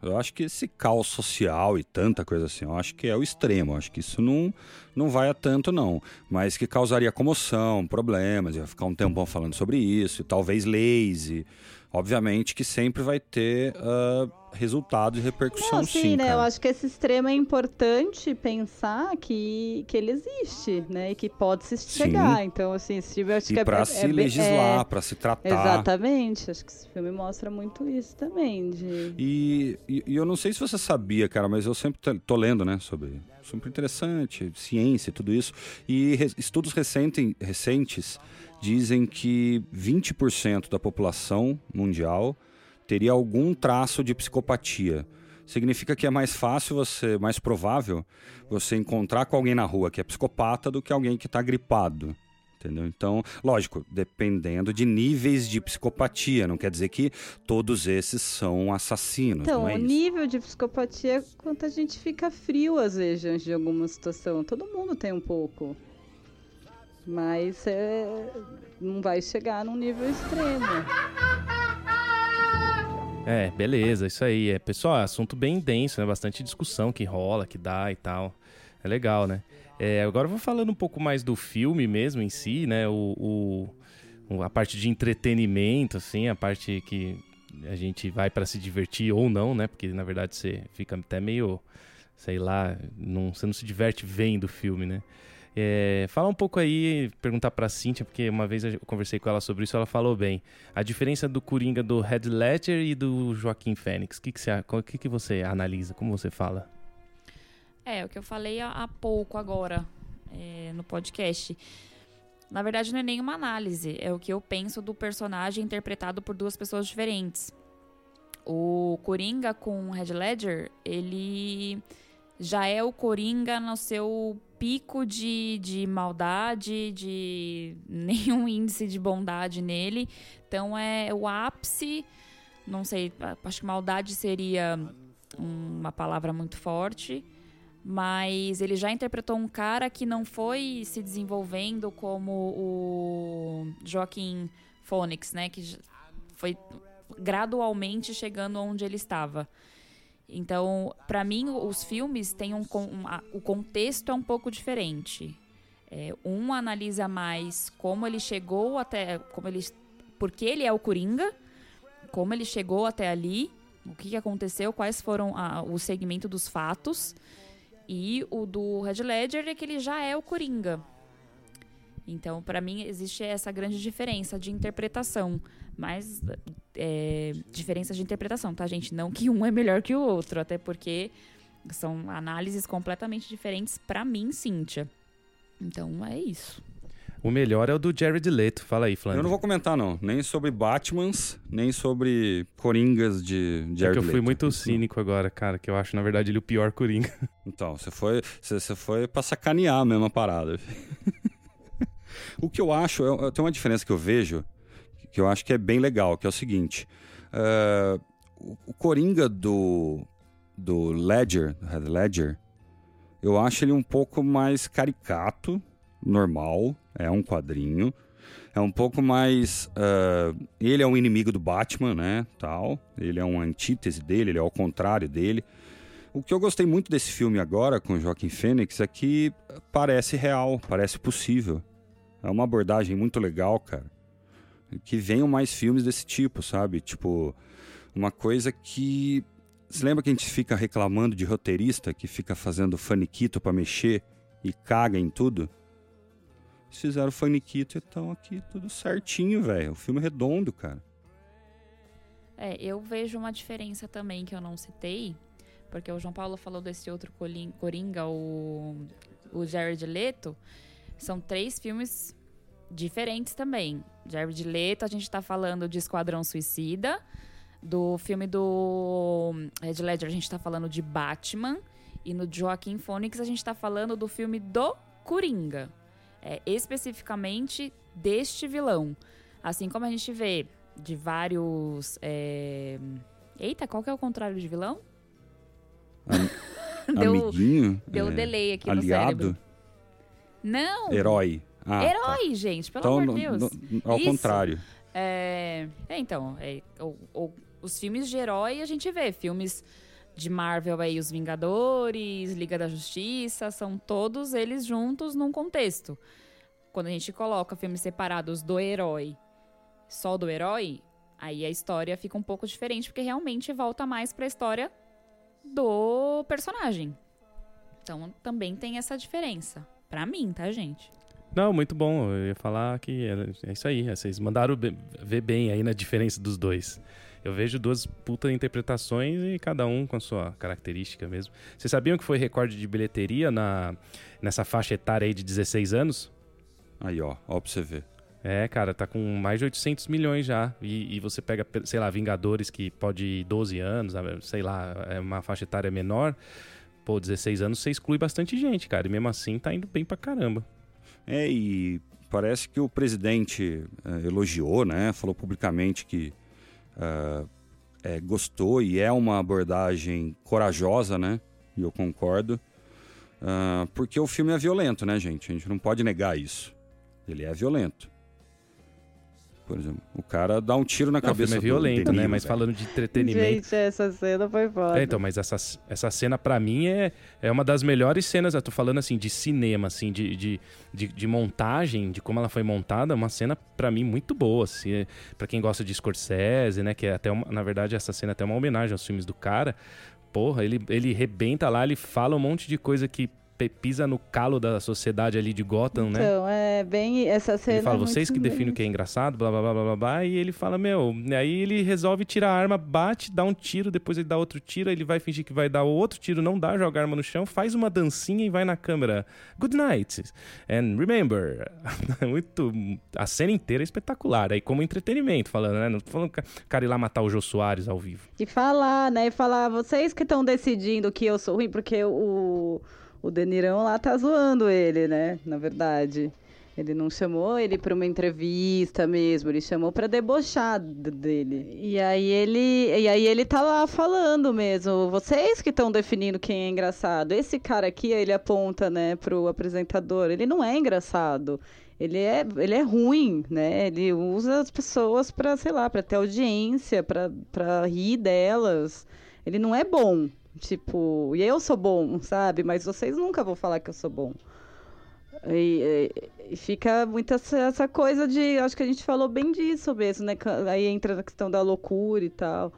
Eu acho que esse caos social e tanta coisa assim, eu acho que é o extremo. Eu acho que isso não, não vai a tanto, não. Mas que causaria comoção, problemas, ia ficar um tempão falando sobre isso, e talvez leis. E, obviamente que sempre vai ter ah, resultados e repercussão, Não, sim, sim. né? Eu acho que esse extremo é importante pensar que, que ele existe, né? E que pode se chegar. Então, assim, esse filme eu acho que E é para é se bem- legislar, é, para se tratar. Exatamente. Acho que esse filme mostra muito isso também. De... E, e- e eu não sei se você sabia, cara, mas eu sempre tô- tô lendo, né, sobre super interessante, ciência e tudo isso. E re- estudos recente- recentes dizem que 20% da população mundial teria algum traço de psicopatia. Significa que é mais fácil você, mais provável você encontrar com alguém na rua que é psicopata do que alguém que está gripado. Entendeu? Então, lógico, dependendo de níveis de psicopatia, não quer dizer que todos esses são assassinos, Então, é o nível de psicopatia é quanto a gente fica frio, às vezes, diante de alguma situação. Todo mundo tem um pouco. Mas é, não vai chegar num nível extremo. É, beleza, isso aí. É, pessoal, é assunto bem denso, né? Bastante discussão que rola, que dá e tal. É legal, né? É, agora vou falando um pouco mais do filme mesmo em si, né? O, o- a parte de entretenimento, assim, a parte que a gente vai pra se divertir ou não, né? Porque na verdade você fica até meio, sei lá, não, você não se diverte vendo o filme, né? É, fala um pouco aí, perguntar pra Cíntia, porque uma vez eu conversei com ela sobre isso, ela falou bem. A diferença do Coringa do Heath Ledger e do Joaquim Fênix. O que, que, você, que, que você analisa? Como você fala? É, o que eu falei há, pouco agora é, no podcast. Na verdade, não é nenhuma análise. É o que eu penso do personagem interpretado por duas pessoas diferentes. O Coringa com o Heath Ledger, ele já é o Coringa no seu pico de, de maldade, de nenhum índice de bondade nele. Então é o ápice Não sei, acho que maldade seria uma palavra muito forte. Mas ele já interpretou um cara que não foi se desenvolvendo como o Joaquim Phoenix, né? Que foi gradualmente chegando onde ele estava. Então, para mim, os filmes têm um, o contexto é um pouco diferente. É, um analisa mais como ele chegou até, como ele, porque ele é o Coringa, como ele chegou até ali, o que, que aconteceu, quais foram a, o segmento dos fatos. E o do Red Ledger é que ele já é o Coringa. Então, para mim, existe essa grande diferença de interpretação. Mas, é, diferença de interpretação, tá, gente? Não que um é melhor que o outro, até porque são análises completamente diferentes para mim, Cíntia. Então, é isso. O melhor é o do Jared Leto. Fala aí, Flandre. Eu não vou comentar, não. Nem sobre Batmans, nem sobre Coringas de Jared Leto. É que eu fui Leto. muito cínico agora, cara, que eu acho, na verdade, ele o pior Coringa. Então, você foi, você, você foi pra sacanear a mesma parada. o que eu acho, eu, eu, tem uma diferença que eu vejo, que eu acho que é bem legal, que é o seguinte. Uh, o, o Coringa do, do Ledger, do Heath Ledger, eu acho ele um pouco mais caricato, normal, é um quadrinho. É um pouco mais. Uh, ele é um inimigo do Batman, né? Tal. Ele é uma antítese dele, ele é ao contrário dele. O que eu gostei muito desse filme agora com Joaquim Fênix é que parece real, parece possível. É uma abordagem muito legal, cara. Que venham mais filmes desse tipo, sabe? Tipo, uma coisa que. Você lembra que a gente fica reclamando de roteirista que fica fazendo faniquito para mexer e caga em tudo? Eles fizeram Faniquito e estão aqui tudo certinho, velho. O filme é redondo, cara. É, eu vejo uma diferença também que eu não citei, porque o João Paulo falou desse outro Coringa, o, o Jared Leto. São três filmes diferentes também. Jared Leto, a gente tá falando de Esquadrão Suicida. Do filme do Red Ledger, a gente tá falando de Batman. E no Joaquim Phoenix, a gente tá falando do filme do Coringa é, especificamente deste vilão. Assim como a gente vê de vários. É... Eita, qual que é o contrário de vilão? Am deu, Amiguinho? Deu é, delay aqui aliado? no cérebro. Não! Herói. Ah, tá. Herói, tá. gente, pelo então, amor de Deus. Ao Isso. contrário. É, é então, é, o, o, os filmes de herói a gente vê. Filmes de Marvel aí, os Vingadores, Liga da Justiça, são todos eles juntos num contexto. Quando a gente coloca filmes separados do herói, só do herói, aí a história fica um pouco diferente, porque realmente volta mais para a história do personagem. Então também tem essa diferença. Para mim, tá, gente? Não, muito bom. Eu ia falar que é, é isso aí. Vocês mandaram ver bem aí na diferença dos dois. Eu vejo duas putas interpretações e cada um com a sua característica mesmo. Vocês sabiam que foi recorde de bilheteria na, nessa faixa etária aí de 16 anos? Aí, ó, ó pra você ver. É, cara, tá com mais de 800 milhões já. E, e, você pega, sei lá, Vingadores que pode ir 12 anos, sei lá, é uma faixa etária menor. Pô, 16 anos você exclui bastante gente, cara. E mesmo assim tá indo bem pra caramba. É, e parece que o presidente é, elogiou, né? Falou publicamente que uh, é, gostou e é uma abordagem corajosa, né? E eu concordo. Uh, porque o filme é violento, né, gente? A gente não pode negar isso. Ele é violento. Por exemplo, o cara dá um tiro na não, cabeça o filme é violento, né? Mas falando de entretenimento. Gente, essa cena foi foda. É, então, mas essa, essa cena, para mim, é, é uma das melhores cenas. Eu tô falando assim, de cinema, assim, de, de, de, de montagem, de como ela foi montada, uma cena, para mim, muito boa. Assim, é, para quem gosta de Scorsese, né? Que é até uma, na verdade, essa cena é até uma homenagem aos filmes do cara. Porra, ele, ele rebenta lá, ele fala um monte de coisa que pisa no calo da sociedade ali de Gotham, então, né? Então, é bem essa cena. Ele fala, é vocês que definem o que é engraçado, blá blá blá blá blá, e ele fala, meu, aí ele resolve tirar a arma, bate, dá um tiro, depois ele dá outro tiro, ele vai fingir que vai dar outro tiro, não dá, joga a arma no chão, faz uma dancinha e vai na câmera. Good night. And remember. Muito. A cena inteira é espetacular. Aí, como entretenimento, falando, né? Não tô falando o cara ir lá matar o Jô Soares ao vivo. E falar, né? E falar, vocês que estão decidindo que eu sou ruim, porque o o Denirão lá tá zoando ele, né? Na verdade. Ele não chamou ele para uma entrevista mesmo, ele chamou para debochar dele. E aí ele, e aí ele tá lá falando mesmo, vocês que estão definindo quem é engraçado. Esse cara aqui, ele aponta, né, pro apresentador, ele não é engraçado. Ele é, ele é ruim, né? Ele usa as pessoas para, sei lá, para ter audiência, para rir delas. Ele não é bom, tipo, e eu sou bom, sabe? Mas vocês nunca vão falar que eu sou bom. E, e, fica muito essa, essa, coisa de. Acho que a gente falou bem disso mesmo, né? Aí entra na questão da loucura e tal.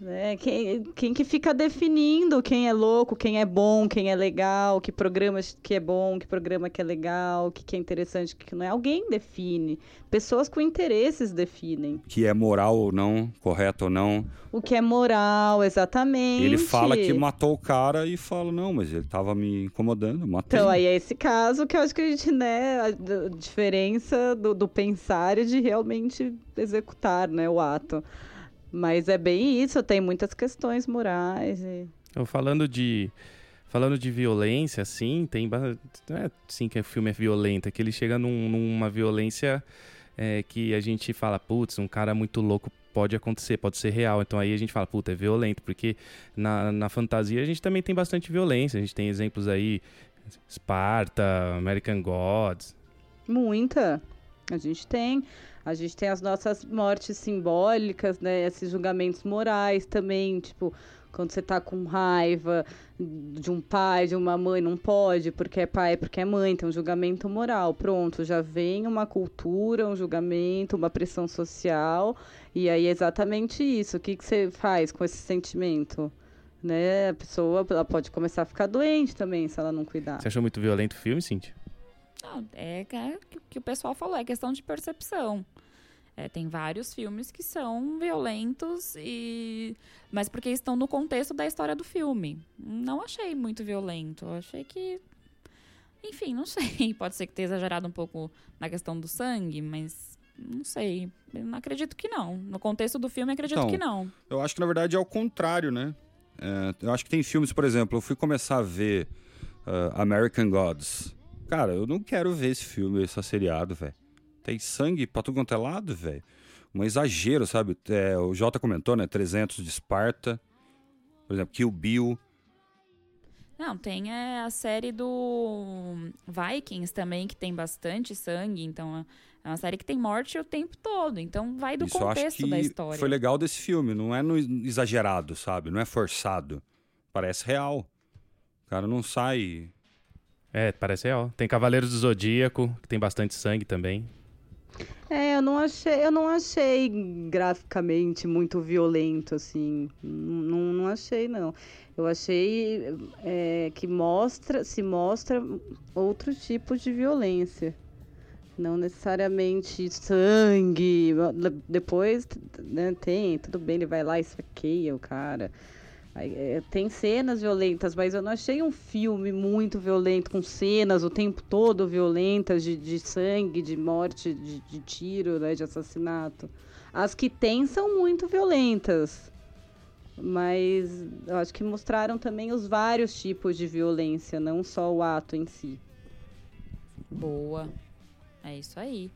Né? Quem, quem que fica definindo quem é louco, quem é bom, quem é legal, que programa que é bom, que programa que é legal, que, que é interessante, que não é. Alguém define. Pessoas com interesses definem. Que é moral ou não, correto ou não. O que é moral, exatamente. Ele fala que matou o cara e fala, não, mas ele tava me incomodando, matei. Então, aí é esse caso que eu acho que a gente, né, a diferença do, do pensar e de realmente executar, né, o ato. Mas é bem isso, tem muitas questões morais. E... Eu falando de. Falando de violência, assim, tem. Não é assim que o filme é violento, é que ele chega num, numa violência é, que a gente fala, putz, um cara muito louco pode acontecer, pode ser real. Então aí a gente fala, puta, é violento, porque na, na fantasia a gente também tem bastante violência. A gente tem exemplos aí, Esparta, American Gods. Muita. A gente tem. A gente tem as nossas mortes simbólicas, né? Esses julgamentos morais também, tipo, quando você tá com raiva de um pai, de uma mãe, não pode, porque é pai, porque é mãe, tem um julgamento moral. Pronto, já vem uma cultura, um julgamento, uma pressão social, e aí é exatamente isso. O que, que você faz com esse sentimento? Né? A pessoa ela pode começar a ficar doente também se ela não cuidar. Você achou muito violento o filme, Cintia? Não, é, é o que o pessoal falou, é questão de percepção. É, tem vários filmes que são violentos e mas porque estão no contexto da história do filme. Não achei muito violento. Achei que enfim, não sei. Pode ser que tenha exagerado um pouco na questão do sangue, mas não sei. Eu não acredito que não. No contexto do filme, acredito então, que não. Eu acho que na verdade é o contrário, né? É, eu acho que tem filmes, por exemplo, eu fui começar a ver uh, American Gods. Cara, eu não quero ver esse filme, esse seriado, velho. Tem sangue pra tudo quanto é lado, velho. Um exagero, sabe? É, o Jota comentou, né? 300 de Esparta. Por exemplo, Kill Bill. Não, tem é, a série do Vikings também, que tem bastante sangue. Então, é uma série que tem morte o tempo todo. Então, vai do Isso contexto da história. Foi legal desse filme. Não é no exagerado, sabe? Não é forçado. Parece real. O cara não sai. É, parece real. Tem Cavaleiros do Zodíaco, que tem bastante sangue também. É, eu não achei, eu não achei graficamente muito violento, assim. Não, não achei, não. Eu achei é, que mostra, se mostra outro tipo de violência. Não necessariamente sangue. Depois né, tem, tudo bem, ele vai lá e saqueia o cara. É, tem cenas violentas, mas eu não achei um filme muito violento, com cenas o tempo todo violentas de, de sangue, de morte, de, de tiro, né, de assassinato. As que tem são muito violentas, mas eu acho que mostraram também os vários tipos de violência, não só o ato em si. Boa. É isso aí.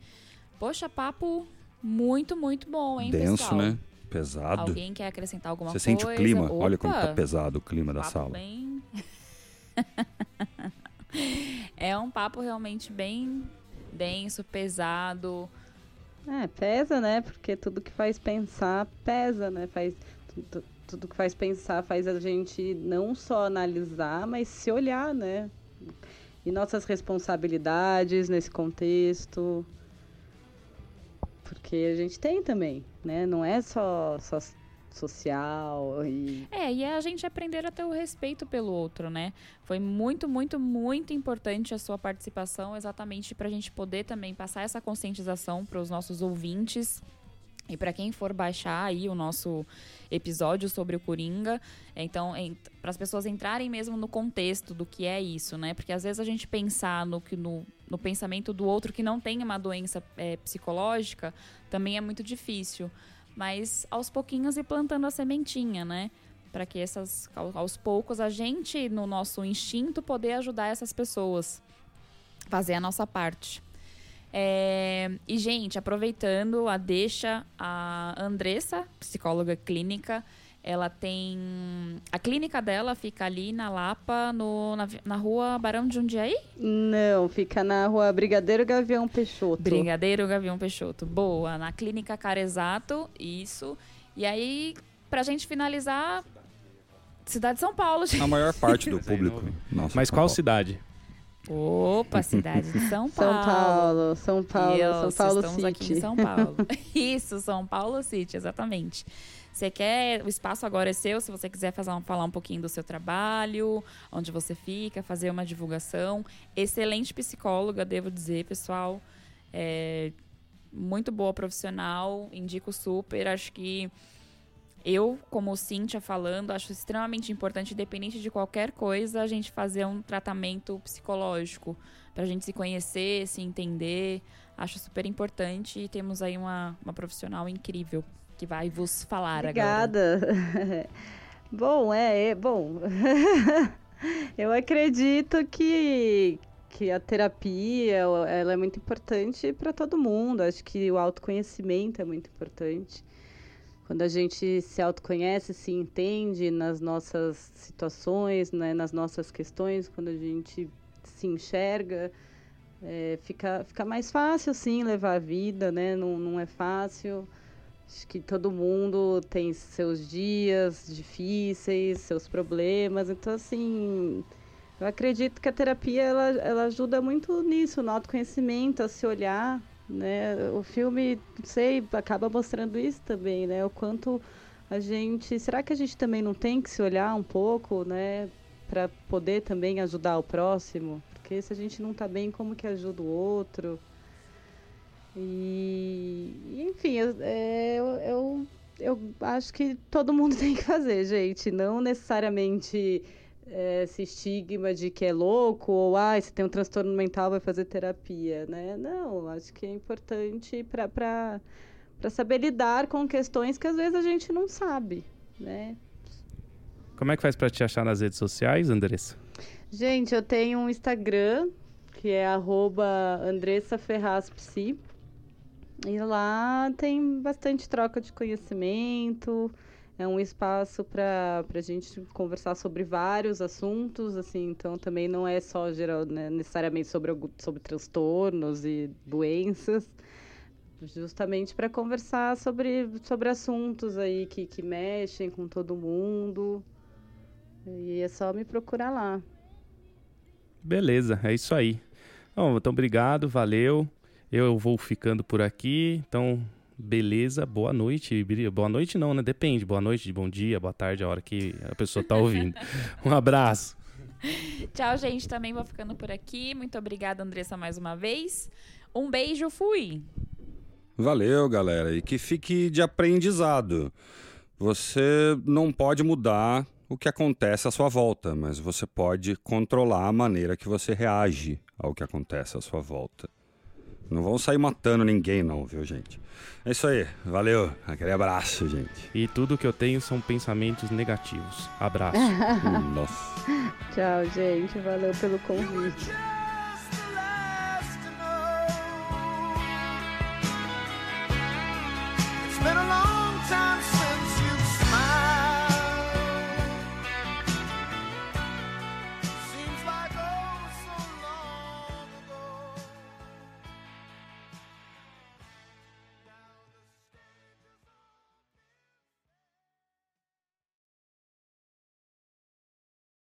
Poxa, papo muito, muito bom, hein, Denso, pessoal? né? Pesado. Alguém quer acrescentar alguma Você coisa? sente o clima? Opa, Olha como tá pesado o clima da sala. Bem... é um papo realmente bem denso, pesado. É, pesa, né? Porque tudo que faz pensar pesa, né? Faz tudo, tudo que faz pensar faz a gente não só analisar, mas se olhar, né? E nossas responsabilidades nesse contexto. Porque a gente tem também, né? Não é só, só social e... É, e é a gente aprender a ter o respeito pelo outro, né? Foi muito, muito, muito importante a sua participação, exatamente para a gente poder também passar essa conscientização para os nossos ouvintes e para quem for baixar aí o nosso episódio sobre o Coringa, então, para as pessoas entrarem mesmo no contexto do que é isso, né? Porque às vezes a gente pensar no, no, no pensamento do outro que não tem uma doença é, psicológica também é muito difícil. Mas aos pouquinhos e plantando a sementinha, né? Para que essas, aos poucos, a gente, no nosso instinto, poder ajudar essas pessoas. Fazer a nossa parte. É, e, gente, aproveitando a deixa, a Andressa, psicóloga clínica, ela tem. A clínica dela fica ali na Lapa, no, na, na rua Barão de Jundiaí? Não, fica na rua Brigadeiro Gavião Peixoto. Brigadeiro Gavião Peixoto. Boa. Na clínica Carezato, isso. E aí, pra gente finalizar, cidade de São Paulo, gente. A maior parte do público. Nossa, Mas qual cidade? Opa, cidade de São Paulo. São Paulo, São Paulo, São Paulo estamos aqui City. em São Paulo. Isso, São Paulo City, exatamente. Você quer, o espaço agora é seu, se você quiser fazer falar um pouquinho do seu trabalho, onde você fica, fazer uma divulgação. Excelente psicóloga, devo dizer, pessoal. É, muito boa profissional, indico super. Acho que eu, como Cíntia falando, acho extremamente importante, independente de qualquer coisa, a gente fazer um tratamento psicológico pra gente se conhecer, se entender. Acho super importante e temos aí uma, uma profissional incrível que vai vos falar agora. Obrigada. bom, é, é bom. Eu acredito que, que a terapia ela é muito importante para todo mundo. Acho que o autoconhecimento é muito importante. Quando a gente se autoconhece, se entende nas nossas situações, né, nas nossas questões, quando a gente se enxerga, é, fica, fica mais fácil, sim, levar a vida, né? Não, não é fácil. Acho que todo mundo tem seus dias difíceis, seus problemas. Então, assim, eu acredito que a terapia ela, ela ajuda muito nisso, no autoconhecimento, a se olhar. Né? O filme, não sei, acaba mostrando isso também, né? O quanto a gente. Será que a gente também não tem que se olhar um pouco, né? Para poder também ajudar o próximo? Porque se a gente não tá bem, como que ajuda o outro? E, enfim, eu, é, eu, eu, acho que todo mundo tem que fazer, gente. Não necessariamente esse estigma de que é louco ou ah, se tem um transtorno mental vai fazer terapia, né? Não, acho que é importante para saber lidar com questões que às vezes a gente não sabe, né? Como é que faz pra te achar nas redes sociais, Andressa? Gente, eu tenho um Instagram que é arroba Andressa Ferraz Psi. E lá tem bastante troca de conhecimento. É um espaço para a gente conversar sobre vários assuntos, assim, então também não é só geral, né, necessariamente sobre, sobre transtornos e doenças, justamente para conversar sobre, sobre assuntos aí que, que mexem com todo mundo. E é só me procurar lá. Beleza, é isso aí. Bom, então obrigado, valeu. Eu vou ficando por aqui. Então, beleza, boa noite. Boa noite não, né? Depende. Boa noite, bom dia, boa tarde, a hora que a pessoa tá ouvindo. Um abraço. Tchau, gente. Também vou ficando por aqui. Muito obrigada, Andressa, mais uma vez. Um beijo, fui! Valeu, galera. E que fique de aprendizado. Você não pode mudar o que acontece à sua volta, mas você pode controlar a maneira que você reage ao que acontece à sua volta. Não vão sair matando ninguém, não, viu, gente? É isso aí. Valeu. Aquele abraço, gente. E tudo que eu tenho são pensamentos negativos. Abraço. nossa. Tchau, gente. Valeu pelo convite. been a long